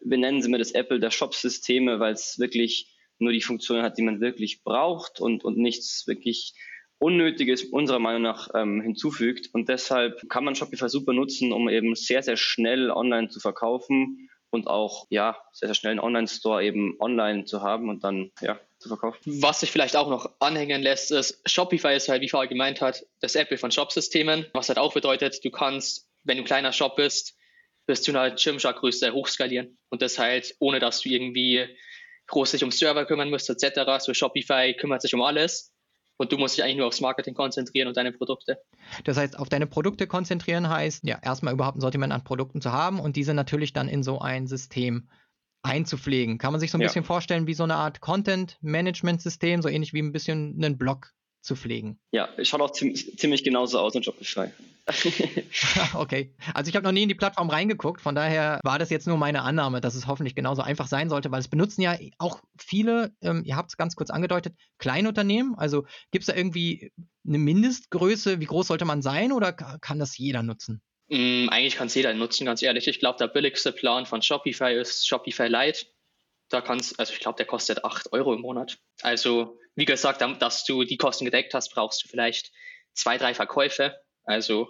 Wir nennen sie mir das Apple der Shopsysteme, weil es wirklich nur die Funktionen hat, die man wirklich braucht und, und nichts wirklich Unnötiges unserer Meinung nach ähm, hinzufügt. Und deshalb kann man Shopify super nutzen, um eben sehr, sehr schnell online zu verkaufen und auch ja sehr, sehr schnell einen Online-Store eben online zu haben und dann ja zu verkaufen. Was sich vielleicht auch noch anhängen lässt, ist, Shopify ist halt, wie vorher gemeint hat, das Apple von Shopsystemen, was halt auch bedeutet, du kannst, wenn du ein kleiner Shop bist, bis zu einer Gymshark-Größe hochskalieren und das halt, ohne dass du irgendwie groß sich um Server kümmern musst, etc. So Shopify kümmert sich um alles und du musst dich eigentlich nur aufs Marketing konzentrieren und deine Produkte. Das heißt, auf deine Produkte konzentrieren heißt, ja, erstmal überhaupt ein Sortiment an Produkten zu haben und diese natürlich dann in so ein System einzupflegen. Kann man sich so ein ja. bisschen vorstellen wie so eine Art Content-Management-System, so ähnlich wie ein bisschen einen Blog zu pflegen. Ja, es schaut auch ziemlich, ziemlich genauso aus in Shopify. okay. Also ich habe noch nie in die Plattform reingeguckt, von daher war das jetzt nur meine Annahme, dass es hoffentlich genauso einfach sein sollte, weil es benutzen ja auch viele, ähm, ihr habt es ganz kurz angedeutet, Kleinunternehmen. Also gibt es da irgendwie eine Mindestgröße, wie groß sollte man sein oder kann das jeder nutzen? Mm, eigentlich kann es jeder nutzen, ganz ehrlich. Ich glaube, der billigste Plan von Shopify ist Shopify Lite. Da kannst, also ich glaube, der kostet 8 Euro im Monat. Also, wie gesagt, dass du die Kosten gedeckt hast, brauchst du vielleicht zwei, drei Verkäufe. Also,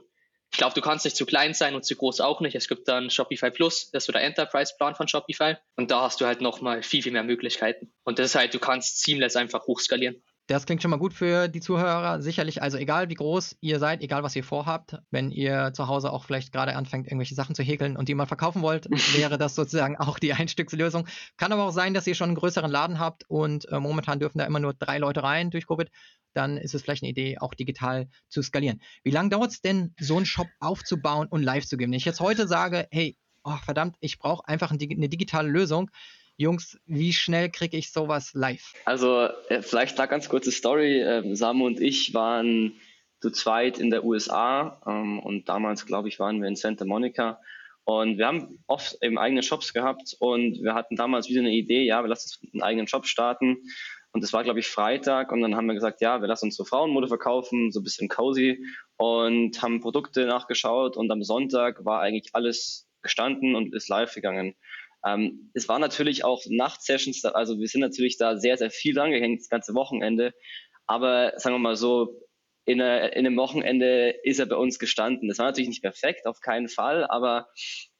ich glaube, du kannst nicht zu klein sein und zu groß auch nicht. Es gibt dann Shopify Plus, das ist so der Enterprise-Plan von Shopify. Und da hast du halt nochmal viel, viel mehr Möglichkeiten. Und das ist halt, du kannst seamless einfach hochskalieren. Das klingt schon mal gut für die Zuhörer. Sicherlich, also egal wie groß ihr seid, egal was ihr vorhabt, wenn ihr zu Hause auch vielleicht gerade anfängt, irgendwelche Sachen zu häkeln und die mal verkaufen wollt, wäre das sozusagen auch die Einstückslösung. Kann aber auch sein, dass ihr schon einen größeren Laden habt und äh, momentan dürfen da immer nur drei Leute rein durch Covid. Dann ist es vielleicht eine Idee, auch digital zu skalieren. Wie lange dauert es denn, so einen Shop aufzubauen und live zu geben? Wenn ich jetzt heute sage, hey, oh, verdammt, ich brauche einfach eine digitale Lösung, Jungs, wie schnell kriege ich sowas live? Also äh, vielleicht da ganz kurze Story. Ähm, Samu und ich waren zu zweit in der USA ähm, und damals, glaube ich, waren wir in Santa Monica. Und wir haben oft eben eigene Shops gehabt und wir hatten damals wieder eine Idee, ja, wir lassen uns einen eigenen Shop starten. Und das war, glaube ich, Freitag. Und dann haben wir gesagt, ja, wir lassen uns so Frauenmode verkaufen, so ein bisschen cozy. Und haben Produkte nachgeschaut. Und am Sonntag war eigentlich alles gestanden und ist live gegangen. Ähm, es war natürlich auch Nachtsessions, also wir sind natürlich da sehr, sehr viel drangehängt, das ganze Wochenende. Aber sagen wir mal so, in, eine, in einem Wochenende ist er bei uns gestanden. Das war natürlich nicht perfekt, auf keinen Fall, aber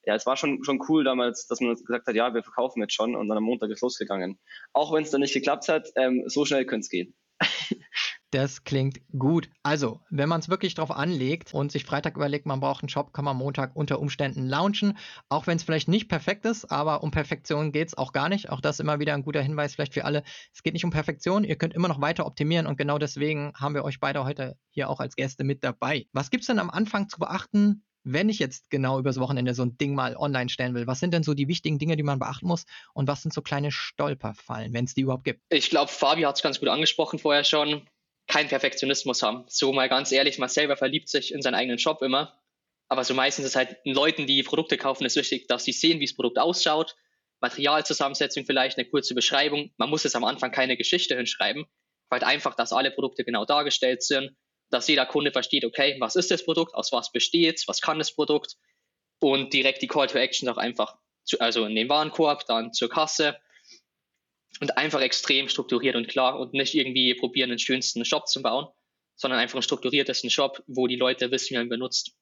ja, es war schon, schon cool damals, dass man gesagt hat, ja, wir verkaufen jetzt schon und dann am Montag ist losgegangen. Auch wenn es dann nicht geklappt hat, ähm, so schnell könnte es gehen. Das klingt gut. Also, wenn man es wirklich drauf anlegt und sich Freitag überlegt, man braucht einen Shop, kann man Montag unter Umständen launchen. Auch wenn es vielleicht nicht perfekt ist, aber um Perfektion geht es auch gar nicht. Auch das immer wieder ein guter Hinweis vielleicht für alle. Es geht nicht um Perfektion, ihr könnt immer noch weiter optimieren und genau deswegen haben wir euch beide heute hier auch als Gäste mit dabei. Was gibt es denn am Anfang zu beachten, wenn ich jetzt genau übers Wochenende so ein Ding mal online stellen will, was sind denn so die wichtigen Dinge, die man beachten muss und was sind so kleine Stolperfallen, wenn es die überhaupt gibt? Ich glaube, Fabi hat es ganz gut angesprochen vorher schon keinen Perfektionismus haben. So mal ganz ehrlich, man selber verliebt sich in seinen eigenen Shop immer. Aber so meistens ist halt Leuten, die Produkte kaufen, ist wichtig, dass sie sehen, wie das Produkt ausschaut, Materialzusammensetzung vielleicht, eine kurze Beschreibung. Man muss es am Anfang keine Geschichte hinschreiben, weil einfach, dass alle Produkte genau dargestellt sind, dass jeder Kunde versteht, okay, was ist das Produkt, aus was besteht es, was kann das Produkt und direkt die Call to Action auch einfach, zu, also in den Warenkorb, dann zur Kasse und einfach extrem strukturiert und klar und nicht irgendwie probieren, den schönsten Shop zu bauen, sondern einfach einen strukturiertesten Shop, wo die Leute wissen, wie man ihn benutzt.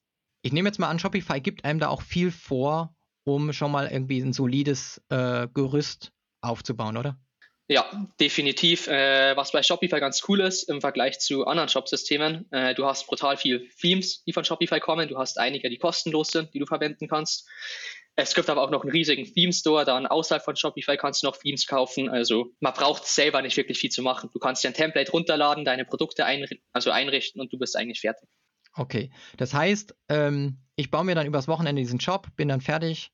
Ich nehme jetzt mal an, Shopify gibt einem da auch viel vor, um schon mal irgendwie ein solides äh, Gerüst aufzubauen, oder? Ja, definitiv. Äh, was bei Shopify ganz cool ist im Vergleich zu anderen Shop-Systemen, äh, du hast brutal viel Themes, die von Shopify kommen. Du hast einige, die kostenlos sind, die du verwenden kannst. Es gibt aber auch noch einen riesigen Theme-Store, dann außerhalb von Shopify kannst du noch Themes kaufen. Also man braucht selber nicht wirklich viel zu machen. Du kannst dir ein Template runterladen, deine Produkte einri also einrichten und du bist eigentlich fertig. Okay, das heißt, ähm, ich baue mir dann übers Wochenende diesen Shop, bin dann fertig,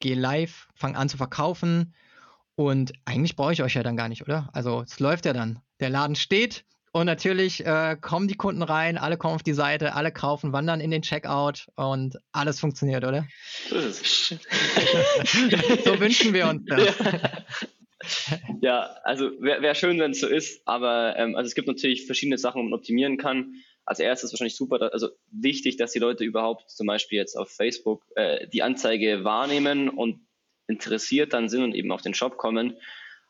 gehe live, fange an zu verkaufen und eigentlich brauche ich euch ja dann gar nicht, oder? Also es läuft ja dann. Der Laden steht, und natürlich äh, kommen die Kunden rein, alle kommen auf die Seite, alle kaufen, wandern in den Checkout und alles funktioniert, oder? so wünschen wir uns das. Ja, also wäre wär schön, wenn es so ist, aber ähm, also es gibt natürlich verschiedene Sachen, wo man optimieren kann. Als erstes wahrscheinlich super, also wichtig, dass die Leute überhaupt zum Beispiel jetzt auf Facebook äh, die Anzeige wahrnehmen und interessiert dann sind und eben auf den Shop kommen.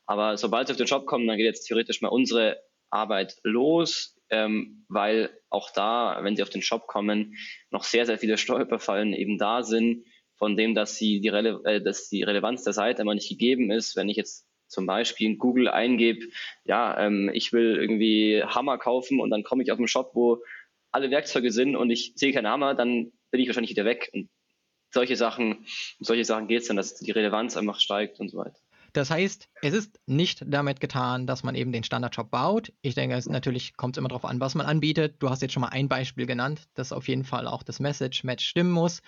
Aber sobald sie auf den Shop kommen, dann geht jetzt theoretisch mal unsere Arbeit los, ähm, weil auch da, wenn Sie auf den Shop kommen, noch sehr, sehr viele Stolperfallen eben da sind, von dem, dass, sie die, Rele äh, dass die Relevanz der Seite immer nicht gegeben ist. Wenn ich jetzt zum Beispiel in Google eingebe, ja, ähm, ich will irgendwie Hammer kaufen und dann komme ich auf einen Shop, wo alle Werkzeuge sind und ich sehe keinen Hammer, dann bin ich wahrscheinlich wieder weg. Und solche Sachen, solche Sachen geht es dann, dass die Relevanz einfach steigt und so weiter. Das heißt, es ist nicht damit getan, dass man eben den Standardshop baut. Ich denke, es natürlich kommt immer darauf an, was man anbietet. Du hast jetzt schon mal ein Beispiel genannt, dass auf jeden Fall auch das Message-Match stimmen muss.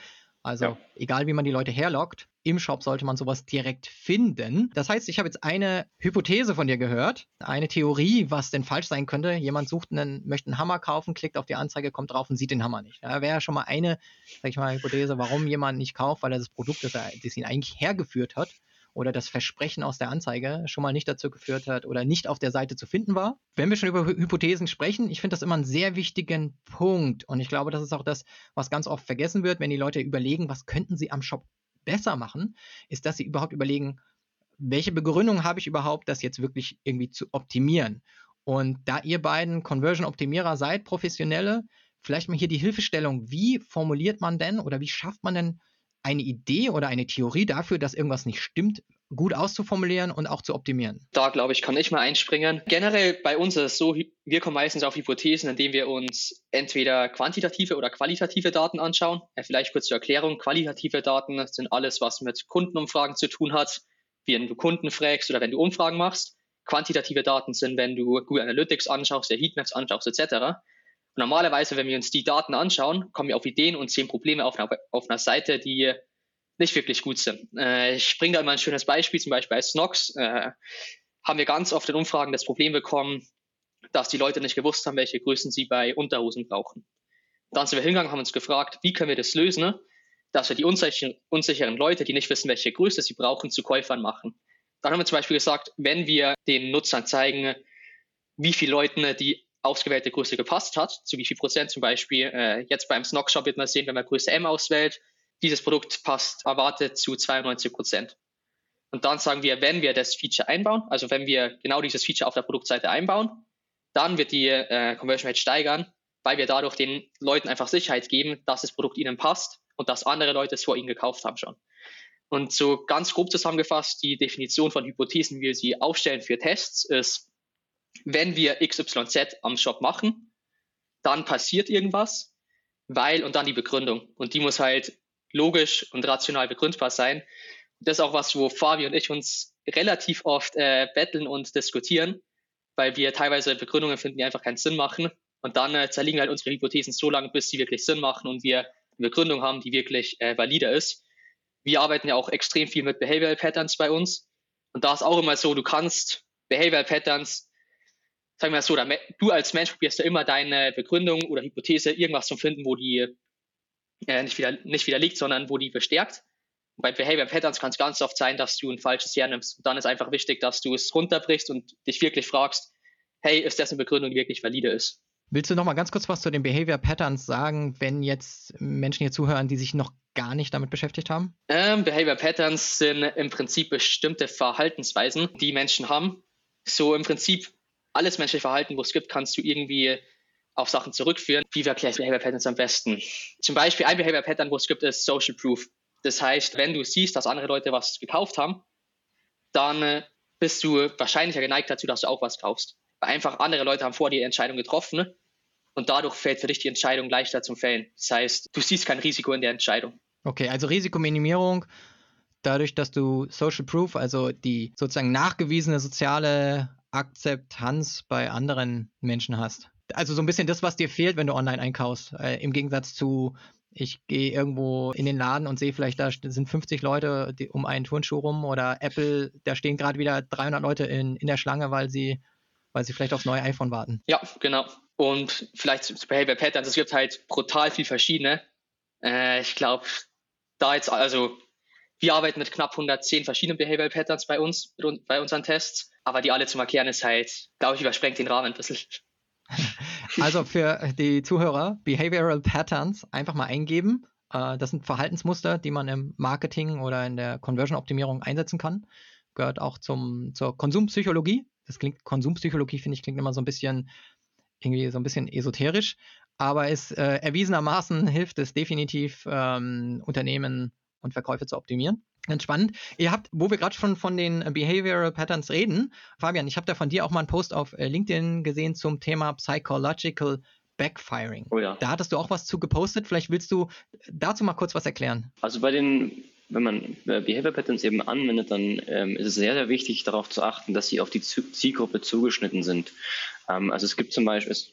Also ja. egal, wie man die Leute herlockt, im Shop sollte man sowas direkt finden. Das heißt, ich habe jetzt eine Hypothese von dir gehört, eine Theorie, was denn falsch sein könnte. Jemand sucht einen, möchte einen Hammer kaufen, klickt auf die Anzeige, kommt drauf und sieht den Hammer nicht. Da wäre schon mal eine, sag ich mal, Hypothese, warum jemand nicht kauft, weil er das Produkt, das, er, das ihn eigentlich hergeführt hat, oder das Versprechen aus der Anzeige schon mal nicht dazu geführt hat oder nicht auf der Seite zu finden war. Wenn wir schon über Hypothesen sprechen, ich finde das immer einen sehr wichtigen Punkt und ich glaube, das ist auch das, was ganz oft vergessen wird, wenn die Leute überlegen, was könnten sie am Shop besser machen, ist, dass sie überhaupt überlegen, welche Begründung habe ich überhaupt, das jetzt wirklich irgendwie zu optimieren. Und da ihr beiden Conversion-Optimierer seid, Professionelle, vielleicht mal hier die Hilfestellung, wie formuliert man denn oder wie schafft man denn eine Idee oder eine Theorie dafür, dass irgendwas nicht stimmt, gut auszuformulieren und auch zu optimieren? Da glaube ich, kann ich mal einspringen. Generell bei uns ist es so, wir kommen meistens auf Hypothesen, indem wir uns entweder quantitative oder qualitative Daten anschauen. Vielleicht kurz zur Erklärung. Qualitative Daten sind alles, was mit Kundenumfragen zu tun hat, wenn du Kunden fragst oder wenn du Umfragen machst. Quantitative Daten sind, wenn du Google Analytics anschaust, der Heatmaps anschaust, etc. Normalerweise, wenn wir uns die Daten anschauen, kommen wir auf Ideen und sehen Probleme auf einer, auf einer Seite, die nicht wirklich gut sind. Äh, ich bringe da immer ein schönes Beispiel, zum Beispiel bei Snox äh, haben wir ganz oft in Umfragen das Problem bekommen, dass die Leute nicht gewusst haben, welche Größen sie bei Unterhosen brauchen. Dann sind wir hingegangen, haben uns gefragt, wie können wir das lösen, dass wir die unsicheren, unsicheren Leute, die nicht wissen, welche Größe sie brauchen, zu Käufern machen. Dann haben wir zum Beispiel gesagt, wenn wir den Nutzern zeigen, wie viele Leuten die ausgewählte Größe gepasst hat, zu wie viel Prozent zum Beispiel, äh, jetzt beim Snock Shop wird man sehen, wenn man Größe M auswählt, dieses Produkt passt erwartet zu 92 Prozent. Und dann sagen wir, wenn wir das Feature einbauen, also wenn wir genau dieses Feature auf der Produktseite einbauen, dann wird die äh, Conversion Rate steigern, weil wir dadurch den Leuten einfach Sicherheit geben, dass das Produkt ihnen passt und dass andere Leute es vor ihnen gekauft haben schon. Und so ganz grob zusammengefasst, die Definition von Hypothesen, wie wir sie aufstellen für Tests, ist, wenn wir XYZ am Shop machen, dann passiert irgendwas, weil und dann die Begründung. Und die muss halt logisch und rational begründbar sein. Das ist auch was, wo Fabi und ich uns relativ oft äh, betteln und diskutieren, weil wir teilweise Begründungen finden, die einfach keinen Sinn machen. Und dann äh, zerlegen halt unsere Hypothesen so lange, bis sie wirklich Sinn machen und wir eine Begründung haben, die wirklich äh, valide ist wir arbeiten ja auch extrem viel mit Behavioral Patterns bei uns. Und da ist auch immer so, du kannst Behavioral Patterns, sagen wir mal so, du als Mensch probierst ja immer deine Begründung oder Hypothese, irgendwas zu finden, wo die äh, nicht, wieder, nicht widerlegt, sondern wo die bestärkt. Und bei Behavioral Patterns kann es ganz oft sein, dass du ein falsches hernimmst. Und dann ist einfach wichtig, dass du es runterbrichst und dich wirklich fragst, hey, ist das eine Begründung, die wirklich valide ist? Willst du noch mal ganz kurz was zu den Behavior Patterns sagen, wenn jetzt Menschen hier zuhören, die sich noch gar nicht damit beschäftigt haben? Ähm, Behavior Patterns sind im Prinzip bestimmte Verhaltensweisen, die Menschen haben. So im Prinzip alles menschliche Verhalten, wo es gibt, kannst du irgendwie auf Sachen zurückführen. Wie erkläre ich Behavior Patterns am besten? Zum Beispiel ein Behavior Pattern, wo es gibt, ist Social Proof. Das heißt, wenn du siehst, dass andere Leute was gekauft haben, dann äh, bist du wahrscheinlicher geneigt dazu, dass du auch was kaufst. Weil einfach andere Leute haben vor dir die Entscheidung getroffen und dadurch fällt für dich die Entscheidung leichter zum Fällen. Das heißt, du siehst kein Risiko in der Entscheidung. Okay, also Risikominimierung dadurch, dass du Social Proof, also die sozusagen nachgewiesene soziale Akzeptanz bei anderen Menschen hast. Also so ein bisschen das, was dir fehlt, wenn du online einkaufst. Äh, Im Gegensatz zu, ich gehe irgendwo in den Laden und sehe vielleicht, da sind 50 Leute die, um einen Turnschuh rum oder Apple, da stehen gerade wieder 300 Leute in, in der Schlange, weil sie, weil sie vielleicht aufs neue iPhone warten. Ja, genau. Und vielleicht zu Behavior Patterns, es gibt halt brutal viel verschiedene. Äh, ich glaube, da jetzt, also wir arbeiten mit knapp 110 verschiedenen Behavioral Patterns bei uns, bei unseren Tests, aber die alle zum Erklären ist halt, glaube ich, übersprengt den Rahmen ein bisschen. Also für die Zuhörer, Behavioral Patterns einfach mal eingeben. Äh, das sind Verhaltensmuster, die man im Marketing oder in der Conversion-Optimierung einsetzen kann. Gehört auch zum, zur Konsumpsychologie. Das klingt, Konsumpsychologie finde ich klingt immer so ein bisschen, irgendwie so ein bisschen esoterisch aber es äh, erwiesenermaßen hilft es definitiv, ähm, Unternehmen und Verkäufe zu optimieren. Ganz spannend. Ihr habt, wo wir gerade schon von den Behavioral Patterns reden, Fabian, ich habe da von dir auch mal einen Post auf äh, LinkedIn gesehen zum Thema Psychological Backfiring. Oh ja. Da hattest du auch was zu gepostet. Vielleicht willst du dazu mal kurz was erklären. Also bei den, wenn man äh, Behavior Patterns eben anwendet, dann ähm, ist es sehr, sehr wichtig darauf zu achten, dass sie auf die Zielgruppe zugeschnitten sind. Ähm, also es gibt zum Beispiel, es,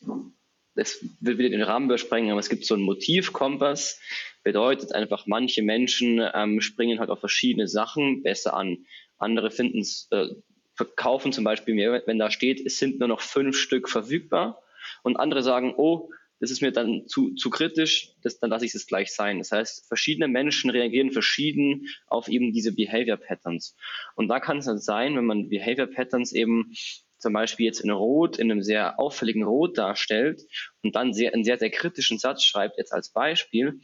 das will wieder den Rahmen übersprengen, aber es gibt so einen Motivkompass, bedeutet einfach, manche Menschen ähm, springen halt auf verschiedene Sachen besser an. Andere finden es, äh, verkaufen zum Beispiel mehr, wenn da steht, es sind nur noch fünf Stück verfügbar. Und andere sagen, oh, das ist mir dann zu, zu kritisch, das, dann lasse ich es gleich sein. Das heißt, verschiedene Menschen reagieren verschieden auf eben diese Behavior Patterns. Und da kann es dann sein, wenn man Behavior Patterns eben zum Beispiel jetzt in Rot, in einem sehr auffälligen Rot darstellt und dann sehr, einen sehr, sehr kritischen Satz schreibt, jetzt als Beispiel,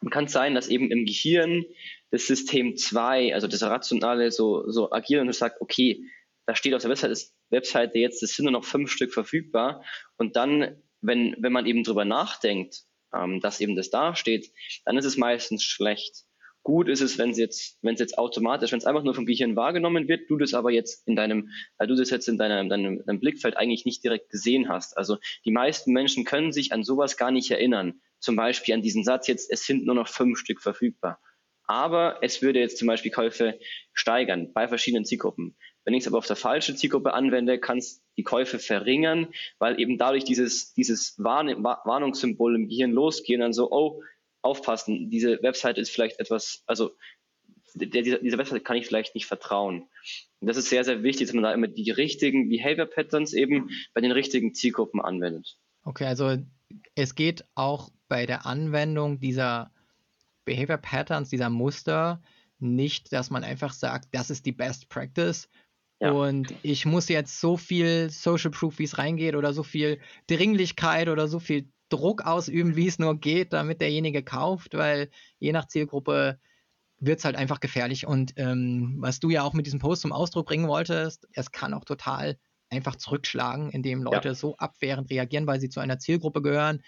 dann kann es sein, dass eben im Gehirn das System 2, also das Rationale, so, so agiert und sagt, okay, da steht auf der Webseite, Webseite jetzt, es sind nur noch fünf Stück verfügbar. Und dann, wenn, wenn man eben drüber nachdenkt, ähm, dass eben das da steht, dann ist es meistens schlecht. Gut ist es, wenn es jetzt, wenn es jetzt automatisch, wenn es einfach nur vom Gehirn wahrgenommen wird, du das aber jetzt in deinem, weil du das jetzt in deinem, deinem, deinem Blickfeld eigentlich nicht direkt gesehen hast. Also die meisten Menschen können sich an sowas gar nicht erinnern. Zum Beispiel an diesen Satz jetzt, es sind nur noch fünf Stück verfügbar. Aber es würde jetzt zum Beispiel Käufe steigern bei verschiedenen Zielgruppen. Wenn ich es aber auf der falschen Zielgruppe anwende, kann es die Käufe verringern, weil eben dadurch dieses, dieses Warn Warnungssymbol im Gehirn losgehen, dann so, oh, aufpassen, diese Webseite ist vielleicht etwas, also der, dieser, dieser Webseite kann ich vielleicht nicht vertrauen. Und das ist sehr, sehr wichtig, dass man da immer die richtigen Behavior Patterns eben bei den richtigen Zielgruppen anwendet. Okay, also es geht auch bei der Anwendung dieser Behavior Patterns, dieser Muster, nicht, dass man einfach sagt, das ist die Best Practice, ja. Und ich muss jetzt so viel Social Proof, wie es reingeht, oder so viel Dringlichkeit oder so viel Druck ausüben, wie es nur geht, damit derjenige kauft, weil je nach Zielgruppe wird es halt einfach gefährlich. Und ähm, was du ja auch mit diesem Post zum Ausdruck bringen wolltest, es kann auch total einfach zurückschlagen, indem Leute ja. so abwehrend reagieren, weil sie zu einer Zielgruppe gehören,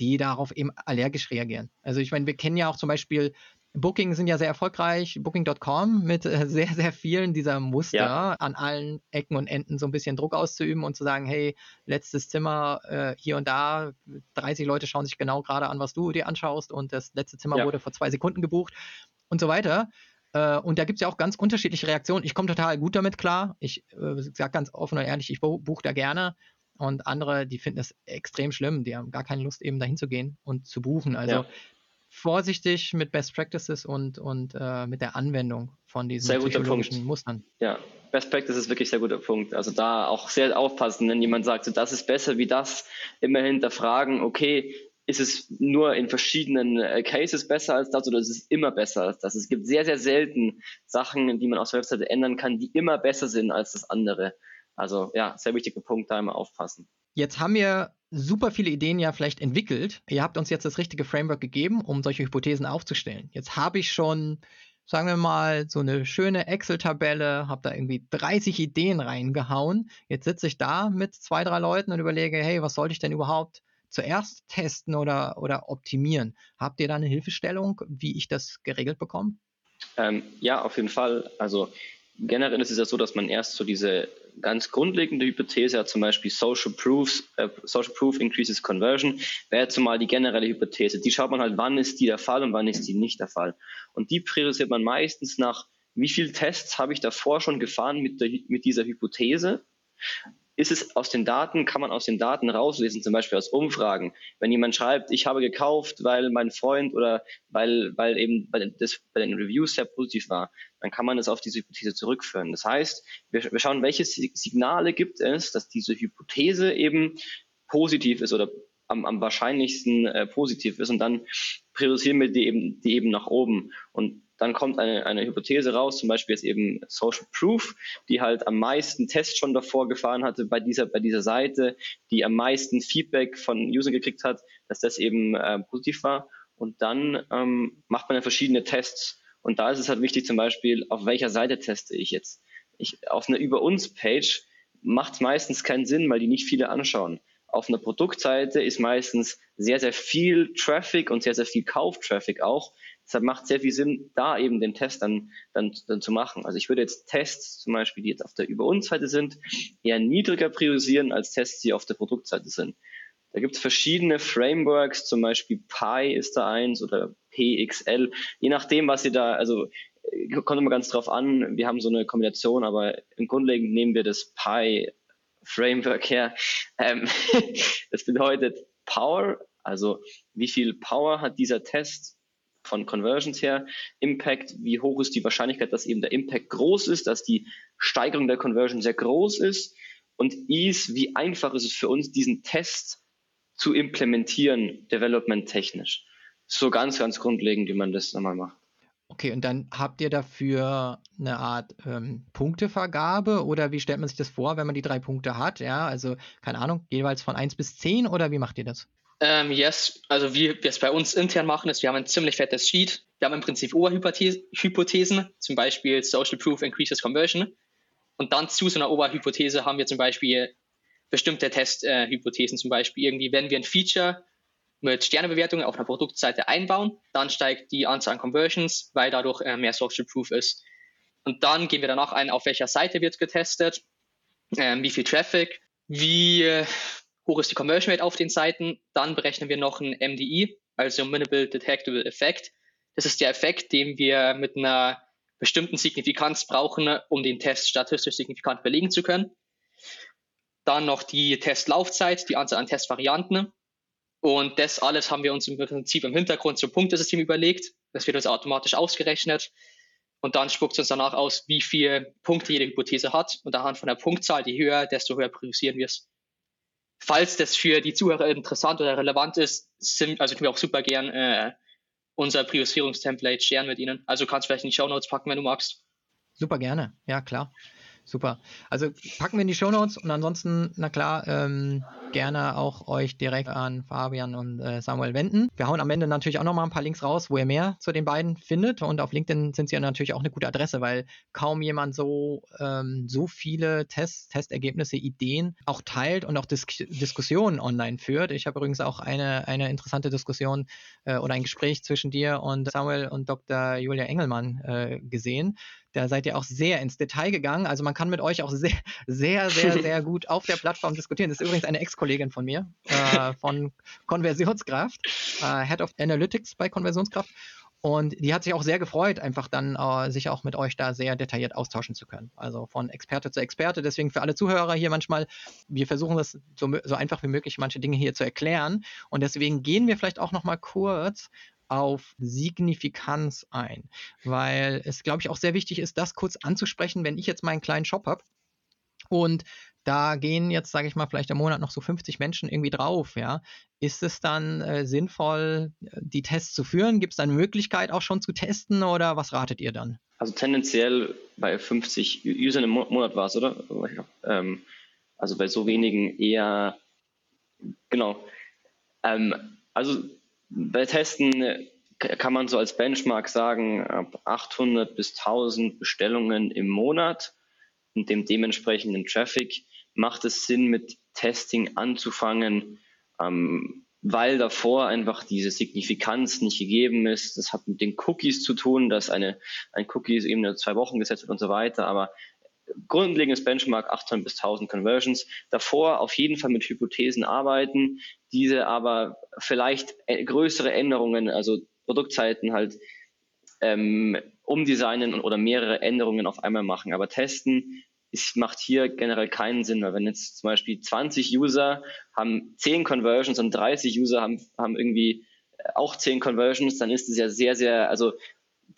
die darauf eben allergisch reagieren. Also ich meine, wir kennen ja auch zum Beispiel Booking sind ja sehr erfolgreich, Booking.com mit äh, sehr, sehr vielen dieser Muster ja. an allen Ecken und Enden so ein bisschen Druck auszuüben und zu sagen, hey, letztes Zimmer äh, hier und da, 30 Leute schauen sich genau gerade an, was du dir anschaust und das letzte Zimmer ja. wurde vor zwei Sekunden gebucht und so weiter. Äh, und da gibt es ja auch ganz unterschiedliche Reaktionen. Ich komme total gut damit klar. Ich äh, sage ganz offen und ehrlich, ich buche da gerne. Und andere, die finden es extrem schlimm, die haben gar keine Lust, eben dahin zu gehen und zu buchen. Also ja vorsichtig mit Best Practices und, und äh, mit der Anwendung von diesen sehr guter Punkt. Mustern. Ja, Best Practice ist wirklich sehr guter Punkt. Also da auch sehr aufpassen, wenn jemand sagt, so, das ist besser wie das, immer hinterfragen, okay, ist es nur in verschiedenen äh, Cases besser als das oder ist es immer besser als das? Es gibt sehr, sehr selten Sachen, die man auf der Webseite ändern kann, die immer besser sind als das andere. Also ja, sehr wichtiger Punkt, da immer aufpassen. Jetzt haben wir super viele Ideen ja vielleicht entwickelt. Ihr habt uns jetzt das richtige Framework gegeben, um solche Hypothesen aufzustellen. Jetzt habe ich schon, sagen wir mal, so eine schöne Excel-Tabelle, habe da irgendwie 30 Ideen reingehauen. Jetzt sitze ich da mit zwei, drei Leuten und überlege, hey, was sollte ich denn überhaupt zuerst testen oder, oder optimieren? Habt ihr da eine Hilfestellung, wie ich das geregelt bekomme? Ähm, ja, auf jeden Fall. Also generell ist es ja so, dass man erst so diese ganz grundlegende Hypothese hat, zum Beispiel Social, Proofs, äh, Social Proof increases Conversion, wäre zumal die generelle Hypothese. Die schaut man halt, wann ist die der Fall und wann ist die nicht der Fall. Und die priorisiert man meistens nach, wie viele Tests habe ich davor schon gefahren mit, der, mit dieser Hypothese ist es aus den Daten, kann man aus den Daten rauslesen, zum Beispiel aus Umfragen. Wenn jemand schreibt, ich habe gekauft, weil mein Freund oder weil, weil eben bei den, das, bei den Reviews sehr positiv war, dann kann man das auf diese Hypothese zurückführen. Das heißt, wir, wir schauen, welche Signale gibt es, dass diese Hypothese eben positiv ist oder am, am wahrscheinlichsten äh, positiv ist und dann priorisieren wir die eben, die eben nach oben. Und dann kommt eine, eine Hypothese raus, zum Beispiel jetzt eben Social Proof, die halt am meisten Tests schon davor gefahren hatte bei dieser, bei dieser Seite, die am meisten Feedback von Usern gekriegt hat, dass das eben äh, positiv war. Und dann ähm, macht man ja verschiedene Tests. Und da ist es halt wichtig, zum Beispiel, auf welcher Seite teste ich jetzt? Ich, auf einer Über uns Page macht es meistens keinen Sinn, weil die nicht viele anschauen. Auf einer Produktseite ist meistens sehr, sehr viel Traffic und sehr, sehr viel Kauftraffic auch. Deshalb macht es sehr viel Sinn, da eben den Test dann, dann, dann zu machen. Also ich würde jetzt Tests zum Beispiel, die jetzt auf der Über uns Seite sind, eher niedriger priorisieren als Tests, die auf der Produktseite sind. Da gibt es verschiedene Frameworks, zum Beispiel Pi ist da eins oder PXL, je nachdem, was ihr da, also kommt immer ganz drauf an. Wir haben so eine Kombination, aber im Grundlegend nehmen wir das Pi Framework her. Ähm, das bedeutet Power, also wie viel Power hat dieser Test von Conversions her, Impact, wie hoch ist die Wahrscheinlichkeit, dass eben der Impact groß ist, dass die Steigerung der Conversion sehr groß ist und Ease, wie einfach ist es für uns, diesen Test zu implementieren, development technisch. So ganz, ganz grundlegend, wie man das nochmal macht. Okay, und dann habt ihr dafür eine Art ähm, Punktevergabe oder wie stellt man sich das vor, wenn man die drei Punkte hat? Ja, also keine Ahnung, jeweils von 1 bis 10 oder wie macht ihr das? Ähm, yes, also wie wir es bei uns intern machen, ist, wir haben ein ziemlich fettes Sheet. Wir haben im Prinzip Oberhypothesen, zum Beispiel Social Proof Increases Conversion. Und dann zu so einer Oberhypothese haben wir zum Beispiel bestimmte Testhypothesen, äh, zum Beispiel irgendwie, wenn wir ein Feature mit Sternebewertungen auf einer Produktseite einbauen, dann steigt die Anzahl an Conversions, weil dadurch äh, mehr Social Proof ist. Und dann gehen wir danach ein, auf welcher Seite wird getestet, äh, wie viel Traffic, wie äh, hoch ist die Conversion Rate auf den Seiten. Dann berechnen wir noch ein MDE, also Minimal Detectable Effect. Das ist der Effekt, den wir mit einer bestimmten Signifikanz brauchen, um den Test statistisch signifikant belegen zu können. Dann noch die Testlaufzeit, die Anzahl an Testvarianten und das alles haben wir uns im Prinzip im Hintergrund zum Punktesystem überlegt. Das wird uns automatisch ausgerechnet. Und dann spuckt es uns danach aus, wie viele Punkte jede Hypothese hat. Und anhand von der Punktzahl, die höher, desto höher priorisieren wir es. Falls das für die Zuhörer interessant oder relevant ist, sind, also können wir auch super gern äh, unser Priorisierungstemplate sharen mit Ihnen. Also kannst du vielleicht in die Show Notes packen, wenn du magst. Super gerne, ja klar. Super. Also packen wir in die Show Notes und ansonsten, na klar, ähm, gerne auch euch direkt an Fabian und äh, Samuel wenden. Wir hauen am Ende natürlich auch nochmal ein paar Links raus, wo ihr mehr zu den beiden findet. Und auf LinkedIn sind sie ja natürlich auch eine gute Adresse, weil kaum jemand so, ähm, so viele Tests, Testergebnisse, Ideen auch teilt und auch Dis Diskussionen online führt. Ich habe übrigens auch eine, eine interessante Diskussion äh, oder ein Gespräch zwischen dir und Samuel und Dr. Julia Engelmann äh, gesehen da seid ihr auch sehr ins Detail gegangen. Also man kann mit euch auch sehr, sehr, sehr, sehr gut auf der Plattform diskutieren. Das ist übrigens eine Ex-Kollegin von mir, äh, von Konversionskraft, äh, Head of Analytics bei Konversionskraft. Und die hat sich auch sehr gefreut, einfach dann äh, sich auch mit euch da sehr detailliert austauschen zu können. Also von Experte zu Experte. Deswegen für alle Zuhörer hier manchmal, wir versuchen das so, so einfach wie möglich, manche Dinge hier zu erklären. Und deswegen gehen wir vielleicht auch noch mal kurz auf Signifikanz ein, weil es, glaube ich, auch sehr wichtig ist, das kurz anzusprechen, wenn ich jetzt meinen kleinen Shop habe und da gehen jetzt, sage ich mal, vielleicht im Monat noch so 50 Menschen irgendwie drauf, ja. Ist es dann äh, sinnvoll, die Tests zu führen? Gibt es eine Möglichkeit auch schon zu testen oder was ratet ihr dann? Also tendenziell bei 50 Usern im Monat war es, oder? Ähm, also bei so wenigen eher, genau. Ähm, also bei Testen kann man so als Benchmark sagen, ab 800 bis 1000 Bestellungen im Monat und dem dementsprechenden Traffic. Macht es Sinn, mit Testing anzufangen, ähm, weil davor einfach diese Signifikanz nicht gegeben ist. Das hat mit den Cookies zu tun, dass eine, ein Cookie ist eben nur zwei Wochen gesetzt wird und so weiter, aber grundlegendes Benchmark 800 bis 1000 Conversions. Davor auf jeden Fall mit Hypothesen arbeiten, diese aber vielleicht äh, größere Änderungen, also Produktzeiten halt ähm, umdesignen oder mehrere Änderungen auf einmal machen. Aber testen ist, macht hier generell keinen Sinn, weil wenn jetzt zum Beispiel 20 User haben 10 Conversions und 30 User haben, haben irgendwie äh, auch 10 Conversions, dann ist es ja sehr, sehr, also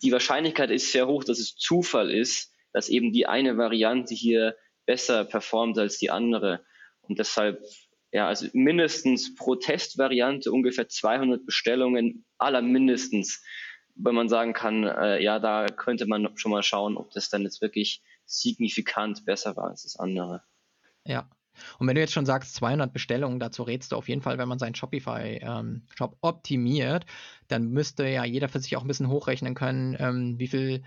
die Wahrscheinlichkeit ist sehr hoch, dass es Zufall ist, dass eben die eine Variante hier besser performt als die andere. Und deshalb, ja, also mindestens pro Testvariante ungefähr 200 Bestellungen, aller mindestens, wenn man sagen kann, äh, ja, da könnte man schon mal schauen, ob das dann jetzt wirklich signifikant besser war als das andere. Ja. Und wenn du jetzt schon sagst, 200 Bestellungen, dazu rätst du auf jeden Fall, wenn man seinen Shopify-Shop ähm, optimiert, dann müsste ja jeder für sich auch ein bisschen hochrechnen können, ähm, wie viel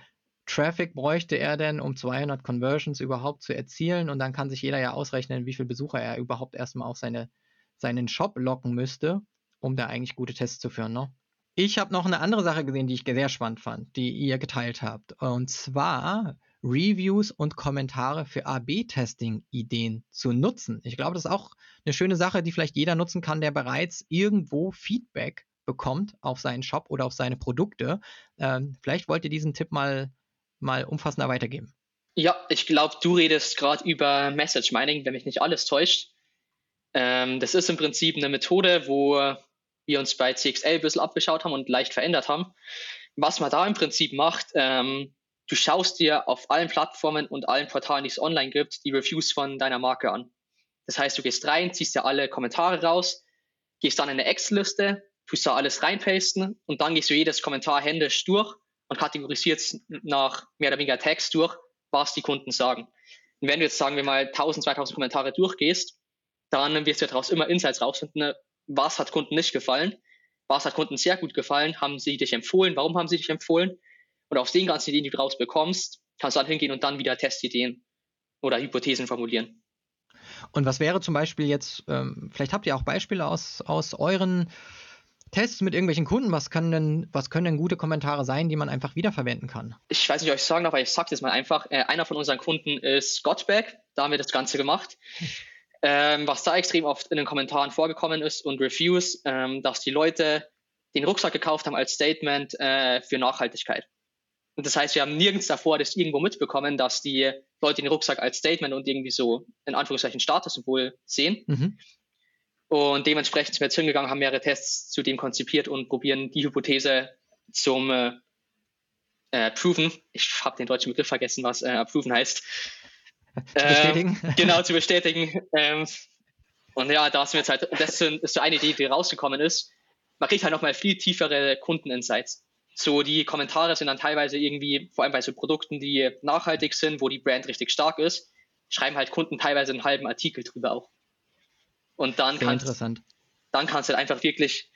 Traffic bräuchte er denn, um 200 Conversions überhaupt zu erzielen? Und dann kann sich jeder ja ausrechnen, wie viel Besucher er überhaupt erstmal auf seine, seinen Shop locken müsste, um da eigentlich gute Tests zu führen. Ne? Ich habe noch eine andere Sache gesehen, die ich sehr spannend fand, die ihr geteilt habt. Und zwar Reviews und Kommentare für AB-Testing-Ideen zu nutzen. Ich glaube, das ist auch eine schöne Sache, die vielleicht jeder nutzen kann, der bereits irgendwo Feedback bekommt auf seinen Shop oder auf seine Produkte. Ähm, vielleicht wollt ihr diesen Tipp mal mal umfassender weitergeben. Ja, ich glaube, du redest gerade über Message Mining, wenn mich nicht alles täuscht. Ähm, das ist im Prinzip eine Methode, wo wir uns bei CXL ein bisschen abgeschaut haben und leicht verändert haben. Was man da im Prinzip macht, ähm, du schaust dir auf allen Plattformen und allen Portalen, die es online gibt, die Reviews von deiner Marke an. Das heißt, du gehst rein, ziehst dir alle Kommentare raus, gehst dann in eine Excel-Liste, tust da alles reinpasten und dann gehst du jedes Kommentar händisch durch und kategorisierst nach mehr oder weniger Text durch, was die Kunden sagen. Und wenn du jetzt, sagen wir mal, 1000, 2000 Kommentare durchgehst, dann wirst du daraus immer Insights rausfinden, was hat Kunden nicht gefallen, was hat Kunden sehr gut gefallen, haben sie dich empfohlen, warum haben sie dich empfohlen und aus den ganzen Ideen, die du rausbekommst, kannst du dann hingehen und dann wieder Testideen oder Hypothesen formulieren. Und was wäre zum Beispiel jetzt, ähm, vielleicht habt ihr auch Beispiele aus, aus euren Tests mit irgendwelchen Kunden, was können denn, was können denn gute Kommentare sein, die man einfach wiederverwenden kann? Ich weiß nicht, ob ich sagen darf, aber ich sage das mal einfach. Äh, einer von unseren Kunden ist Gottberg, da haben wir das Ganze gemacht. Ähm, was da extrem oft in den Kommentaren vorgekommen ist und Reviews, ähm, dass die Leute den Rucksack gekauft haben als Statement äh, für Nachhaltigkeit. Und das heißt, wir haben nirgends davor das irgendwo mitbekommen, dass die Leute den Rucksack als Statement und irgendwie so in Anführungszeichen Statussymbol sehen. Mhm. Und dementsprechend sind wir jetzt hingegangen, haben mehrere Tests zu dem konzipiert und probieren die Hypothese zum äh, äh, Proven. Ich habe den deutschen Begriff vergessen, was äh, Proven heißt. Zu bestätigen. Ähm, genau, zu bestätigen. Ähm, und ja, da sind wir jetzt halt, das ist so eine Idee, die rausgekommen ist. Man kriegt halt nochmal viel tiefere Kundeninsights. So, die Kommentare sind dann teilweise irgendwie, vor allem bei so Produkten, die nachhaltig sind, wo die Brand richtig stark ist, schreiben halt Kunden teilweise einen halben Artikel drüber auch. Und dann Sehr kannst, dann kannst du halt einfach wirklich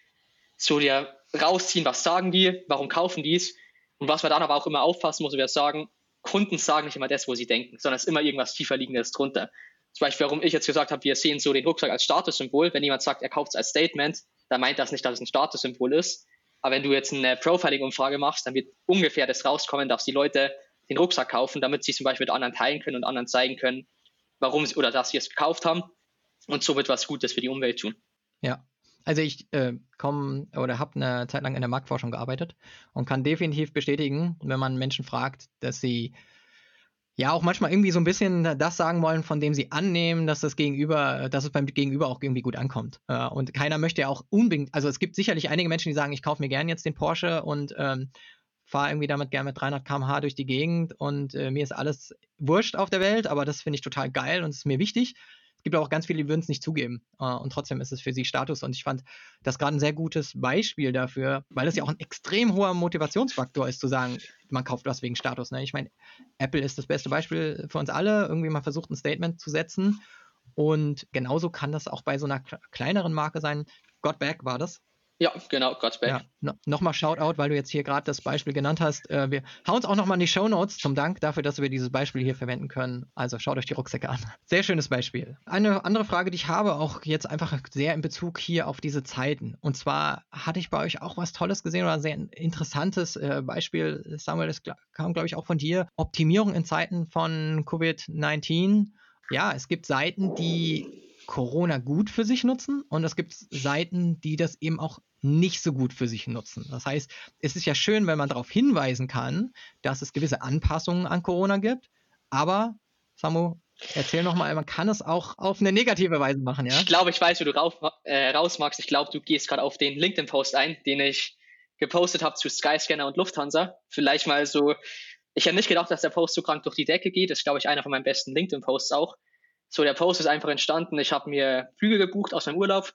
so dir rausziehen, was sagen die, warum kaufen die es. Und was man dann aber auch immer aufpassen muss, wir sagen, Kunden sagen nicht immer das, wo sie denken, sondern es ist immer irgendwas tiefer liegendes drunter. Zum Beispiel, warum ich jetzt gesagt habe, wir sehen so den Rucksack als Statussymbol. Wenn jemand sagt, er kauft es als Statement, dann meint das nicht, dass es ein Statussymbol ist. Aber wenn du jetzt eine Profiling-Umfrage machst, dann wird ungefähr das rauskommen, dass die Leute den Rucksack kaufen, damit sie zum Beispiel mit anderen teilen können und anderen zeigen können, warum sie oder dass sie es gekauft haben und somit was Gutes für die Umwelt tun. Ja. Also ich äh, komme oder habe eine Zeit lang in der Marktforschung gearbeitet und kann definitiv bestätigen, wenn man Menschen fragt, dass sie ja auch manchmal irgendwie so ein bisschen das sagen wollen, von dem sie annehmen, dass das Gegenüber, dass es beim Gegenüber auch irgendwie gut ankommt. Äh, und keiner möchte ja auch unbedingt, also es gibt sicherlich einige Menschen, die sagen, ich kaufe mir gern jetzt den Porsche und ähm, fahre irgendwie damit gern mit 300 km/h durch die Gegend und äh, mir ist alles wurscht auf der Welt, aber das finde ich total geil und ist mir wichtig es gibt auch ganz viele, die würden es nicht zugeben. Uh, und trotzdem ist es für sie Status. Und ich fand das gerade ein sehr gutes Beispiel dafür, weil das ja auch ein extrem hoher Motivationsfaktor ist, zu sagen, man kauft was wegen Status. Ne? Ich meine, Apple ist das beste Beispiel für uns alle. Irgendwie mal versucht, ein Statement zu setzen. Und genauso kann das auch bei so einer kleineren Marke sein. Got Back war das. Ja, genau, God's Back. Ja, no, nochmal Shoutout, weil du jetzt hier gerade das Beispiel genannt hast. Äh, wir hauen uns auch nochmal in die Show Notes zum Dank dafür, dass wir dieses Beispiel hier verwenden können. Also schaut euch die Rucksäcke an. Sehr schönes Beispiel. Eine andere Frage, die ich habe, auch jetzt einfach sehr in Bezug hier auf diese Zeiten. Und zwar hatte ich bei euch auch was Tolles gesehen oder ein sehr interessantes äh, Beispiel. Samuel, das kam, glaube ich, auch von dir. Optimierung in Zeiten von Covid-19. Ja, es gibt Seiten, die Corona gut für sich nutzen und es gibt Seiten, die das eben auch nicht so gut für sich nutzen. Das heißt, es ist ja schön, wenn man darauf hinweisen kann, dass es gewisse Anpassungen an Corona gibt, aber Samu, erzähl nochmal, man kann es auch auf eine negative Weise machen, ja? Ich glaube, ich weiß, wo du rauf, äh, raus magst. Ich glaube, du gehst gerade auf den LinkedIn-Post ein, den ich gepostet habe zu Skyscanner und Lufthansa. Vielleicht mal so, ich hätte nicht gedacht, dass der Post so krank durch die Decke geht. Das ist, glaube ich, einer von meinen besten LinkedIn-Posts auch. So, der Post ist einfach entstanden. Ich habe mir Flüge gebucht aus meinem Urlaub.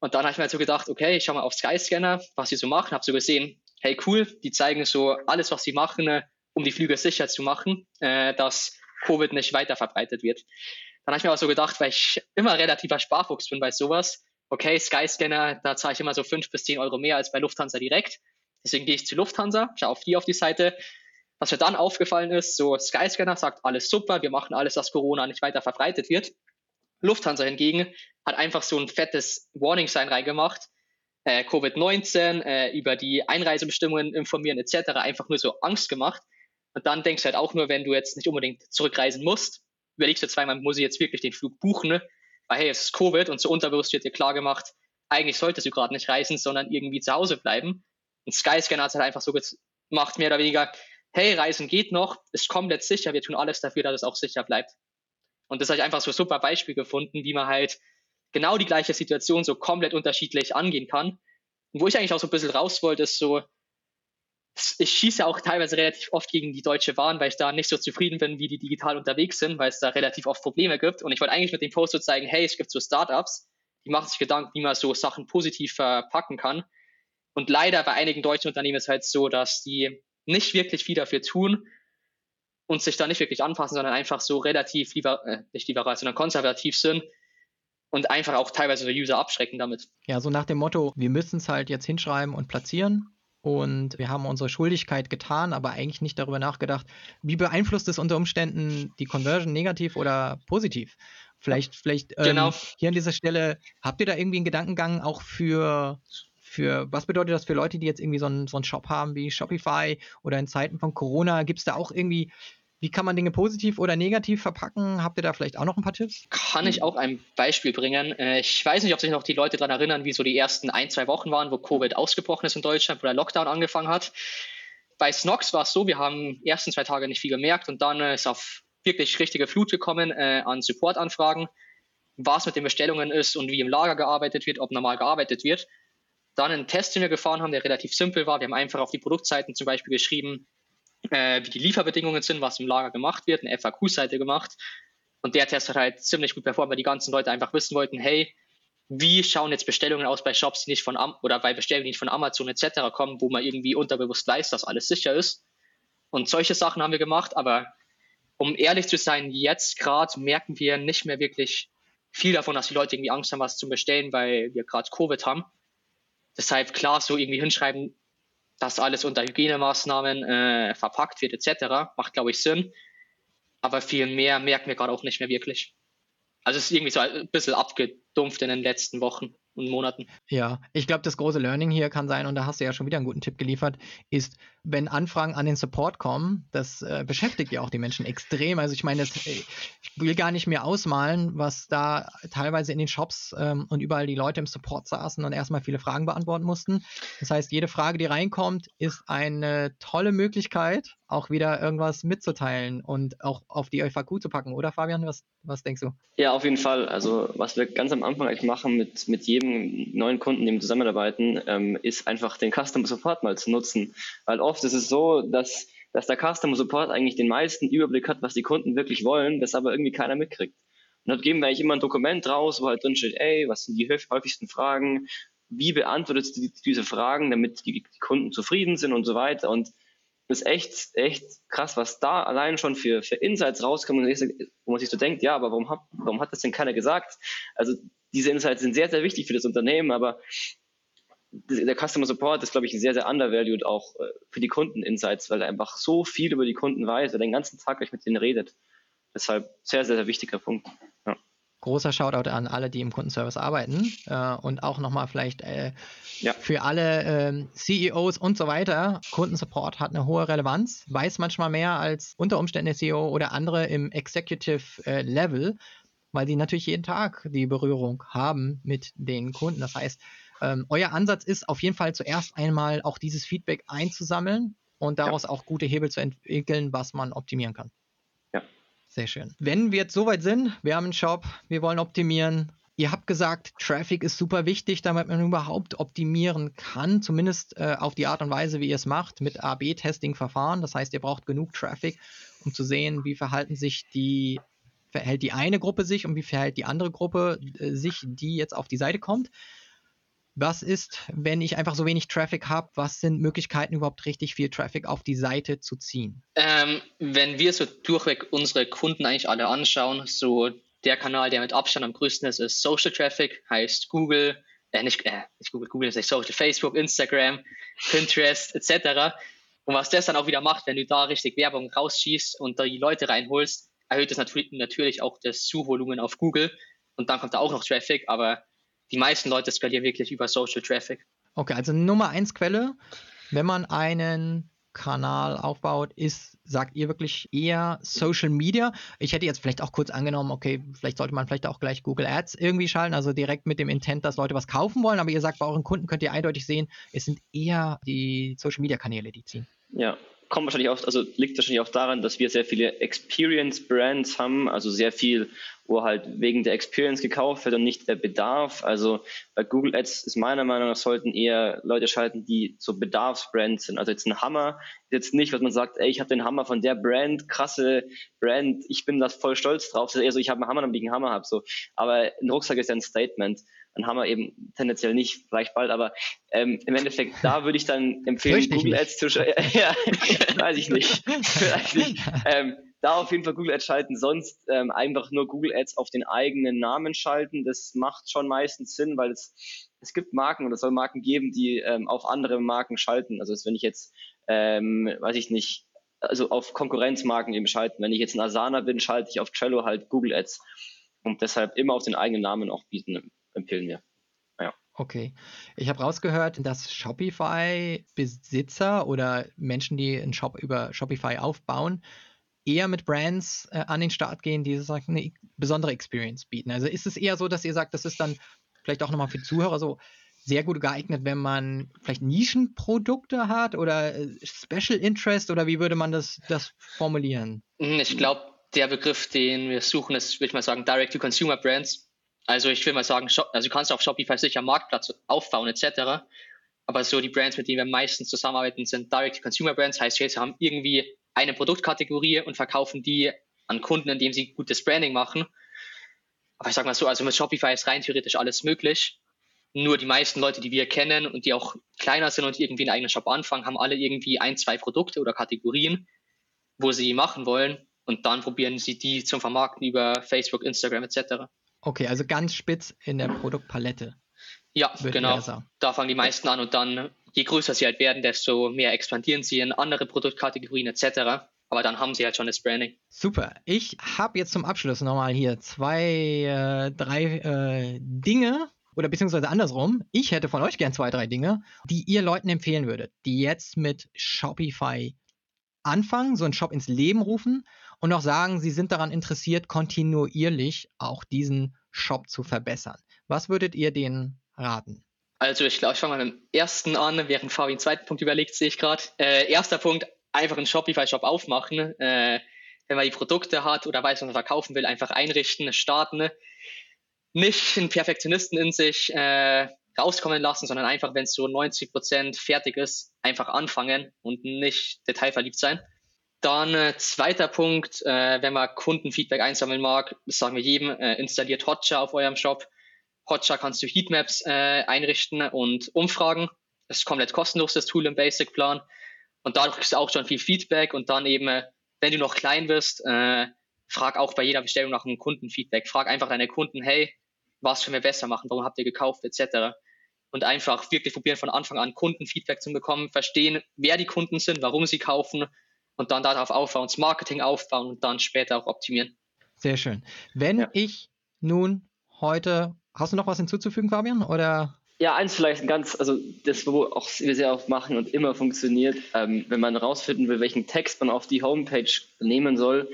Und dann habe ich mir halt so gedacht, okay, ich schaue mal auf Skyscanner, was sie so machen. Habe so gesehen, hey cool, die zeigen so alles, was sie machen, äh, um die Flüge sicher zu machen, äh, dass Covid nicht weiter verbreitet wird. Dann habe ich mir aber so gedacht, weil ich immer relativer Sparfuchs bin bei sowas, okay, Skyscanner, da zahle ich immer so fünf bis zehn Euro mehr als bei Lufthansa direkt. Deswegen gehe ich zu Lufthansa, schaue auf die auf die Seite, was mir dann aufgefallen ist, so Skyscanner sagt alles super, wir machen alles, dass Corona nicht weiter verbreitet wird. Lufthansa hingegen hat einfach so ein fettes Warning-Sign reingemacht. Äh, Covid-19, äh, über die Einreisebestimmungen informieren etc. einfach nur so Angst gemacht. Und dann denkst du halt auch nur, wenn du jetzt nicht unbedingt zurückreisen musst, überlegst du zweimal, muss ich jetzt wirklich den Flug buchen, ne? weil hey, es ist Covid und so unterbewusst wird dir klar gemacht, eigentlich solltest du gerade nicht reisen, sondern irgendwie zu Hause bleiben. Und Skyscanner hat es halt einfach so gemacht, mehr oder weniger, hey, Reisen geht noch, ist komplett sicher, wir tun alles dafür, dass es auch sicher bleibt. Und das habe ich einfach so super Beispiel gefunden, wie man halt genau die gleiche Situation so komplett unterschiedlich angehen kann. Und wo ich eigentlich auch so ein bisschen raus wollte, ist so, ich schieße auch teilweise relativ oft gegen die Deutsche Bahn, weil ich da nicht so zufrieden bin, wie die digital unterwegs sind, weil es da relativ oft Probleme gibt. Und ich wollte eigentlich mit dem Post so zeigen, hey, es gibt so Startups, die machen sich Gedanken, wie man so Sachen positiv verpacken kann. Und leider bei einigen deutschen Unternehmen ist es halt so, dass die nicht wirklich viel dafür tun und sich da nicht wirklich anpassen, sondern einfach so relativ lieber, äh, nicht liberal, sondern konservativ sind und einfach auch teilweise die User abschrecken damit. Ja, so nach dem Motto, wir müssen es halt jetzt hinschreiben und platzieren und wir haben unsere Schuldigkeit getan, aber eigentlich nicht darüber nachgedacht, wie beeinflusst es unter Umständen die Conversion negativ oder positiv. Vielleicht, vielleicht ähm, genau. hier an dieser Stelle, habt ihr da irgendwie einen Gedankengang auch für, für, was bedeutet das für Leute, die jetzt irgendwie so einen, so einen Shop haben wie Shopify oder in Zeiten von Corona? Gibt es da auch irgendwie wie kann man Dinge positiv oder negativ verpacken? Habt ihr da vielleicht auch noch ein paar Tipps? Kann ich auch ein Beispiel bringen. Äh, ich weiß nicht, ob sich noch die Leute daran erinnern, wie so die ersten ein, zwei Wochen waren, wo Covid ausgebrochen ist in Deutschland, wo der Lockdown angefangen hat. Bei Snox war es so, wir haben die ersten zwei Tage nicht viel gemerkt und dann ist auf wirklich richtige Flut gekommen äh, an Supportanfragen, was mit den Bestellungen ist und wie im Lager gearbeitet wird, ob normal gearbeitet wird. Dann einen Test, den wir gefahren haben, der relativ simpel war. Wir haben einfach auf die Produktseiten zum Beispiel geschrieben, äh, wie die Lieferbedingungen sind, was im Lager gemacht wird, eine FAQ-Seite gemacht. Und der Test hat halt ziemlich gut performt, weil die ganzen Leute einfach wissen wollten, hey, wie schauen jetzt Bestellungen aus bei Shops, die nicht von Am oder bei Bestellungen, die nicht von Amazon etc. kommen, wo man irgendwie unterbewusst weiß, dass alles sicher ist. Und solche Sachen haben wir gemacht, aber um ehrlich zu sein, jetzt gerade merken wir nicht mehr wirklich viel davon, dass die Leute irgendwie Angst haben, was zu bestellen, weil wir gerade Covid haben. Deshalb klar so irgendwie hinschreiben, dass alles unter Hygienemaßnahmen äh, verpackt wird etc. Macht, glaube ich, Sinn. Aber viel mehr merken wir gerade auch nicht mehr wirklich. Also es ist irgendwie so ein bisschen abgedumpft in den letzten Wochen und Monaten. Ja, ich glaube, das große Learning hier kann sein, und da hast du ja schon wieder einen guten Tipp geliefert, ist, wenn Anfragen an den Support kommen, das äh, beschäftigt ja auch die Menschen extrem. Also ich meine, das, äh, ich will gar nicht mehr ausmalen, was da teilweise in den Shops ähm, und überall die Leute im Support saßen und erstmal viele Fragen beantworten mussten. Das heißt, jede Frage, die reinkommt, ist eine tolle Möglichkeit, auch wieder irgendwas mitzuteilen und auch auf die FAQ zu packen, oder Fabian? Was, was denkst du? Ja, auf jeden Fall. Also was wir ganz am Anfang eigentlich machen mit, mit jedem neuen Kunden, dem wir zusammenarbeiten, ähm, ist einfach den Customer Support mal zu nutzen. Weil oft ist es so, dass, dass der Customer Support eigentlich den meisten Überblick hat, was die Kunden wirklich wollen, das aber irgendwie keiner mitkriegt. Und dort geben wir eigentlich immer ein Dokument raus, wo halt drin steht, ey, was sind die häufigsten Fragen, wie beantwortet du diese Fragen, damit die Kunden zufrieden sind und so weiter. Und das ist echt, echt krass, was da allein schon für, für Insights rauskommen, wo man sich so denkt, ja, aber warum hat, warum hat das denn keiner gesagt? Also diese Insights sind sehr, sehr wichtig für das Unternehmen, aber der Customer Support ist, glaube ich, sehr, sehr undervalued auch äh, für die Kunden-Insights, weil er einfach so viel über die Kunden weiß, weil er den ganzen Tag gleich mit denen redet. Deshalb sehr, sehr, sehr wichtiger Punkt. Ja. Großer Shoutout an alle, die im Kundenservice arbeiten äh, und auch nochmal vielleicht äh, ja. für alle äh, CEOs und so weiter. Kundensupport hat eine hohe Relevanz, weiß manchmal mehr als unter Umständen der CEO oder andere im Executive äh, Level, weil sie natürlich jeden Tag die Berührung haben mit den Kunden. Das heißt, ähm, euer Ansatz ist auf jeden Fall zuerst einmal auch dieses Feedback einzusammeln und daraus ja. auch gute Hebel zu entwickeln, was man optimieren kann. Ja. Sehr schön. Wenn wir jetzt soweit sind, wir haben einen Shop, wir wollen optimieren. Ihr habt gesagt, Traffic ist super wichtig, damit man überhaupt optimieren kann, zumindest äh, auf die Art und Weise, wie ihr es macht, mit AB-Testing-Verfahren. Das heißt, ihr braucht genug Traffic, um zu sehen, wie verhalten sich die verhält die eine Gruppe sich und wie verhält die andere Gruppe äh, sich, die jetzt auf die Seite kommt. Was ist, wenn ich einfach so wenig Traffic habe? Was sind Möglichkeiten, überhaupt richtig viel Traffic auf die Seite zu ziehen? Ähm, wenn wir so durchweg unsere Kunden eigentlich alle anschauen, so der Kanal, der mit Abstand am größten ist, ist Social Traffic, heißt Google, äh, nicht, äh, nicht Google, Google ist nicht Social, Facebook, Instagram, Pinterest etc. Und was das dann auch wieder macht, wenn du da richtig Werbung rausschießt und da die Leute reinholst, erhöht das natürlich, natürlich auch das Suchvolumen auf Google und dann kommt da auch noch Traffic, aber die meisten Leute skalieren wirklich über Social Traffic. Okay, also Nummer eins Quelle, wenn man einen Kanal aufbaut, ist, sagt ihr wirklich eher Social Media? Ich hätte jetzt vielleicht auch kurz angenommen, okay, vielleicht sollte man vielleicht auch gleich Google Ads irgendwie schalten, also direkt mit dem Intent, dass Leute was kaufen wollen, aber ihr sagt, bei euren Kunden könnt ihr eindeutig sehen, es sind eher die Social Media Kanäle, die ziehen. Ja, kommt wahrscheinlich auch, also liegt wahrscheinlich auch daran, dass wir sehr viele Experience Brands haben, also sehr viel, wo halt wegen der Experience gekauft wird und nicht der Bedarf. Also bei Google Ads ist meiner Meinung nach sollten eher Leute schalten, die so Bedarfsbrands sind. Also jetzt ein Hammer ist jetzt nicht, was man sagt, ey, ich habe den Hammer von der Brand, krasse Brand, ich bin da voll stolz drauf. Das ist eher so, ich habe einen Hammer, damit ich einen Hammer habe. So. Aber ein Rucksack ist ja ein Statement. Dann haben wir eben tendenziell nicht, vielleicht bald, aber ähm, im Endeffekt, da würde ich dann empfehlen, ich Google. Ads zu schalten. ja, weiß ich nicht. Vielleicht nicht. Ähm, da auf jeden Fall Google Ads schalten, sonst ähm, einfach nur Google Ads auf den eigenen Namen schalten. Das macht schon meistens Sinn, weil es, es gibt Marken oder es soll Marken geben, die ähm, auf andere Marken schalten. Also wenn ich jetzt, ähm, weiß ich nicht, also auf Konkurrenzmarken eben schalten. Wenn ich jetzt ein Asana bin, schalte ich auf Trello halt Google Ads. Und deshalb immer auf den eigenen Namen auch bieten, empfehlen wir. Okay. Ich habe rausgehört, dass Shopify-Besitzer oder Menschen, die einen Shop über Shopify aufbauen, eher mit Brands äh, an den Start gehen, die sozusagen eine besondere Experience bieten. Also ist es eher so, dass ihr sagt, das ist dann vielleicht auch nochmal für Zuhörer so sehr gut geeignet, wenn man vielleicht Nischenprodukte hat oder äh, Special Interest oder wie würde man das, das formulieren? Hm, Ich glaube, der Begriff, den wir suchen, ist, würde ich mal sagen, Direct-to-Consumer Brands. Also ich will mal sagen, also du kannst auf Shopify sicher Marktplatz aufbauen etc. Aber so die Brands, mit denen wir meistens zusammenarbeiten, sind Direct-to-Consumer Brands. Heißt, sie haben irgendwie eine Produktkategorie und verkaufen die an Kunden, indem sie gutes Branding machen. Aber ich sag mal so, also mit Shopify ist rein theoretisch alles möglich. Nur die meisten Leute, die wir kennen und die auch kleiner sind und irgendwie einen eigenen Shop anfangen, haben alle irgendwie ein, zwei Produkte oder Kategorien, wo sie machen wollen. Und dann probieren sie die zum Vermarkten über Facebook, Instagram etc. Okay, also ganz spitz in der Produktpalette. Ja, genau. Da fangen die meisten an und dann, je größer sie halt werden, desto mehr expandieren sie in andere Produktkategorien etc. Aber dann haben sie halt schon das Branding. Super. Ich habe jetzt zum Abschluss nochmal hier zwei, äh, drei äh, Dinge oder beziehungsweise andersrum. Ich hätte von euch gern zwei, drei Dinge, die ihr Leuten empfehlen würdet, die jetzt mit Shopify anfangen, so einen Shop ins Leben rufen und auch sagen, sie sind daran interessiert, kontinuierlich auch diesen Shop zu verbessern. Was würdet ihr denen raten? Also ich glaube, ich fange mal mit dem ersten an, während Fabi den zweiten Punkt überlegt, sehe ich gerade. Äh, erster Punkt, einfach einen Shopify-Shop aufmachen. Äh, wenn man die Produkte hat oder weiß, was man verkaufen will, einfach einrichten, starten. Nicht einen Perfektionisten in sich äh, rauskommen lassen, sondern einfach, wenn es so 90% fertig ist, einfach anfangen und nicht detailverliebt sein. Dann äh, zweiter Punkt, äh, wenn man Kundenfeedback einsammeln mag, sagen wir jedem, äh, installiert Hotjar auf eurem Shop. Hotjar kannst du Heatmaps äh, einrichten und umfragen. Das ist komplett kostenlos, das Tool im Basic-Plan. Und dadurch ist auch schon viel Feedback und dann eben, äh, wenn du noch klein bist, äh, frag auch bei jeder Bestellung nach einem Kundenfeedback. Frag einfach deine Kunden, hey, was können wir besser machen, warum habt ihr gekauft, etc. Und einfach wirklich probieren von Anfang an Kundenfeedback zu bekommen, verstehen, wer die Kunden sind, warum sie kaufen und dann darauf aufbauen, das Marketing aufbauen und dann später auch optimieren. Sehr schön. Wenn Ja. ich nun heute, hast du noch was hinzuzufügen, Fabian? Oder Ja, eins vielleicht ganz, also das, wo auch wir sehr oft machen und immer funktioniert, ähm, wenn man rausfinden will, welchen Text man auf die Homepage nehmen soll,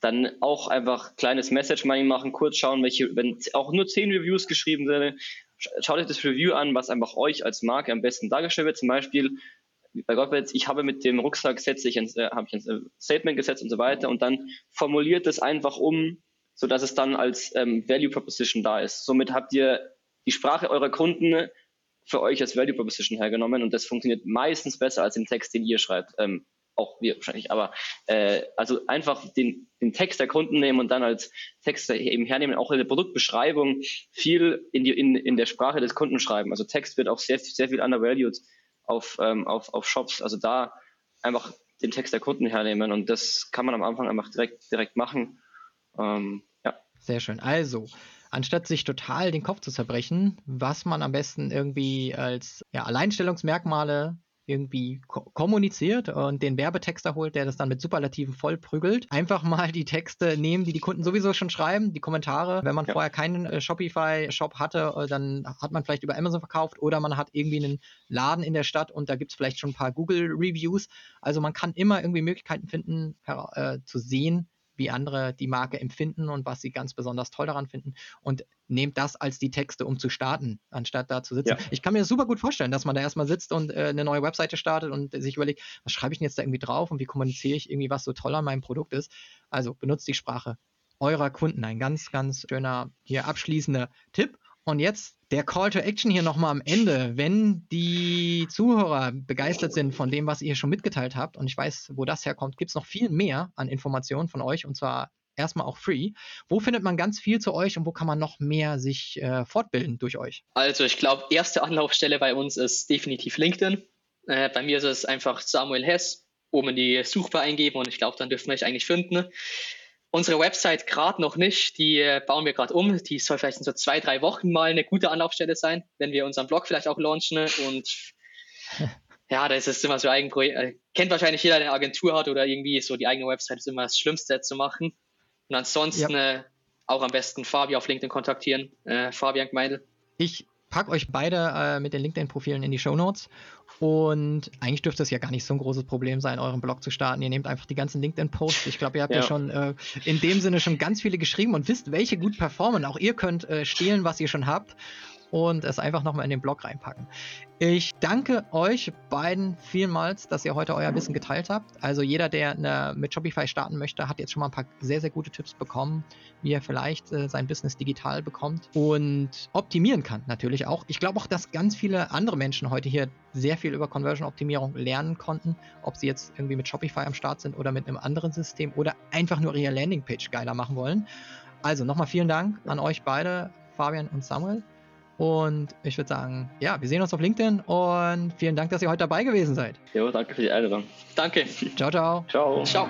dann auch einfach kleines Message Mining machen, kurz schauen, welche, wenn auch nur zehn Reviews geschrieben sind, sch- schaut euch das Review an, was einfach euch als Marke am besten dargestellt wird. Zum Beispiel bei Gottwitz, ich habe mit dem Rucksack setze ich ein, äh, habe ich ein äh, Statement gesetzt und so weiter und dann formuliert es einfach um, so dass es dann als ähm, Value Proposition da ist. Somit habt ihr die Sprache eurer Kunden für euch als Value Proposition hergenommen und das funktioniert meistens besser als den Text, den ihr schreibt. Ähm, auch wir wahrscheinlich, aber äh, also einfach den, den Text der Kunden nehmen und dann als Text eben hernehmen, auch in der Produktbeschreibung viel in, die, in, in der Sprache des Kunden schreiben. Also Text wird auch sehr, sehr viel undervalued auf, ähm, auf, auf Shops. Also da einfach den Text der Kunden hernehmen und das kann man am Anfang einfach direkt, direkt machen. Ähm, ja. Sehr schön. Also, anstatt sich total den Kopf zu zerbrechen, was man am besten irgendwie als ja, Alleinstellungsmerkmale irgendwie ko kommuniziert und den Werbetexter holt, der das dann mit Superlativen vollprügelt. Einfach mal die Texte nehmen, die die Kunden sowieso schon schreiben, die Kommentare. Wenn man Ja. vorher keinen äh, Shopify-Shop hatte, äh, dann hat man vielleicht über Amazon verkauft oder man hat irgendwie einen Laden in der Stadt und da gibt es vielleicht schon ein paar Google-Reviews. Also man kann immer irgendwie Möglichkeiten finden, äh, zu sehen, wie andere die Marke empfinden und was sie ganz besonders toll daran finden und nehmt das als die Texte, um zu starten, anstatt da zu sitzen. Ja. Ich kann mir super gut vorstellen, dass man da erstmal sitzt und äh, eine neue Webseite startet und sich überlegt, was schreibe ich denn jetzt da irgendwie drauf und wie kommuniziere ich irgendwie, was so toll an meinem Produkt ist. Also benutzt die Sprache eurer Kunden. Ein ganz, ganz schöner hier abschließender Tipp. Und jetzt der Call to Action hier nochmal am Ende. Wenn die Zuhörer begeistert sind von dem, was ihr schon mitgeteilt habt, und ich weiß, wo das herkommt, gibt es noch viel mehr an Informationen von euch, und zwar erstmal auch free. Wo findet man ganz viel zu euch und wo kann man noch mehr sich äh, fortbilden durch euch? Also ich glaube, erste Anlaufstelle bei uns ist definitiv LinkedIn. Äh, bei mir ist es einfach Samuel Hess, oben in die Suchbar eingeben und ich glaube, dann dürfen wir euch eigentlich finden. Unsere Website gerade noch nicht, die äh, bauen wir gerade um. Die soll vielleicht in so zwei, drei Wochen mal eine gute Anlaufstelle sein, wenn wir unseren Blog vielleicht auch launchen. Und ja, das ist immer so ein Projekt. Äh, kennt wahrscheinlich jeder, der eine Agentur hat oder irgendwie so die eigene Website ist immer das Schlimmste zu machen. Und ansonsten ja. äh, auch am besten Fabi auf LinkedIn kontaktieren. Äh, Fabian Gmeidel. Ich packe euch beide äh, mit den LinkedIn-Profilen in die Show Notes. Und eigentlich dürfte es ja gar nicht so ein großes Problem sein, euren Blog zu starten. Ihr nehmt einfach die ganzen LinkedIn-Posts. Ich glaube, ihr habt ja, ja schon äh, in dem Sinne schon ganz viele geschrieben und wisst, welche gut performen. Auch ihr könnt äh, stehlen, was ihr schon habt und es einfach nochmal in den Blog reinpacken. Ich danke euch beiden vielmals, dass ihr heute euer Wissen geteilt habt. Also jeder, der eine, mit Shopify starten möchte, hat jetzt schon mal ein paar sehr, sehr gute Tipps bekommen, wie er vielleicht äh, sein Business digital bekommt und optimieren kann natürlich auch. Ich glaube auch, dass ganz viele andere Menschen heute hier sehr viel über Conversion-Optimierung lernen konnten, ob sie jetzt irgendwie mit Shopify am Start sind oder mit einem anderen System oder einfach nur ihre Landingpage geiler machen wollen. Also nochmal vielen Dank an euch beide, Fabian und Samuel. Und ich würde sagen, ja, wir sehen uns auf LinkedIn und vielen Dank, dass ihr heute dabei gewesen seid. Jo, danke für die Einladung. Danke. Ciao, ciao. Ciao. Ciao.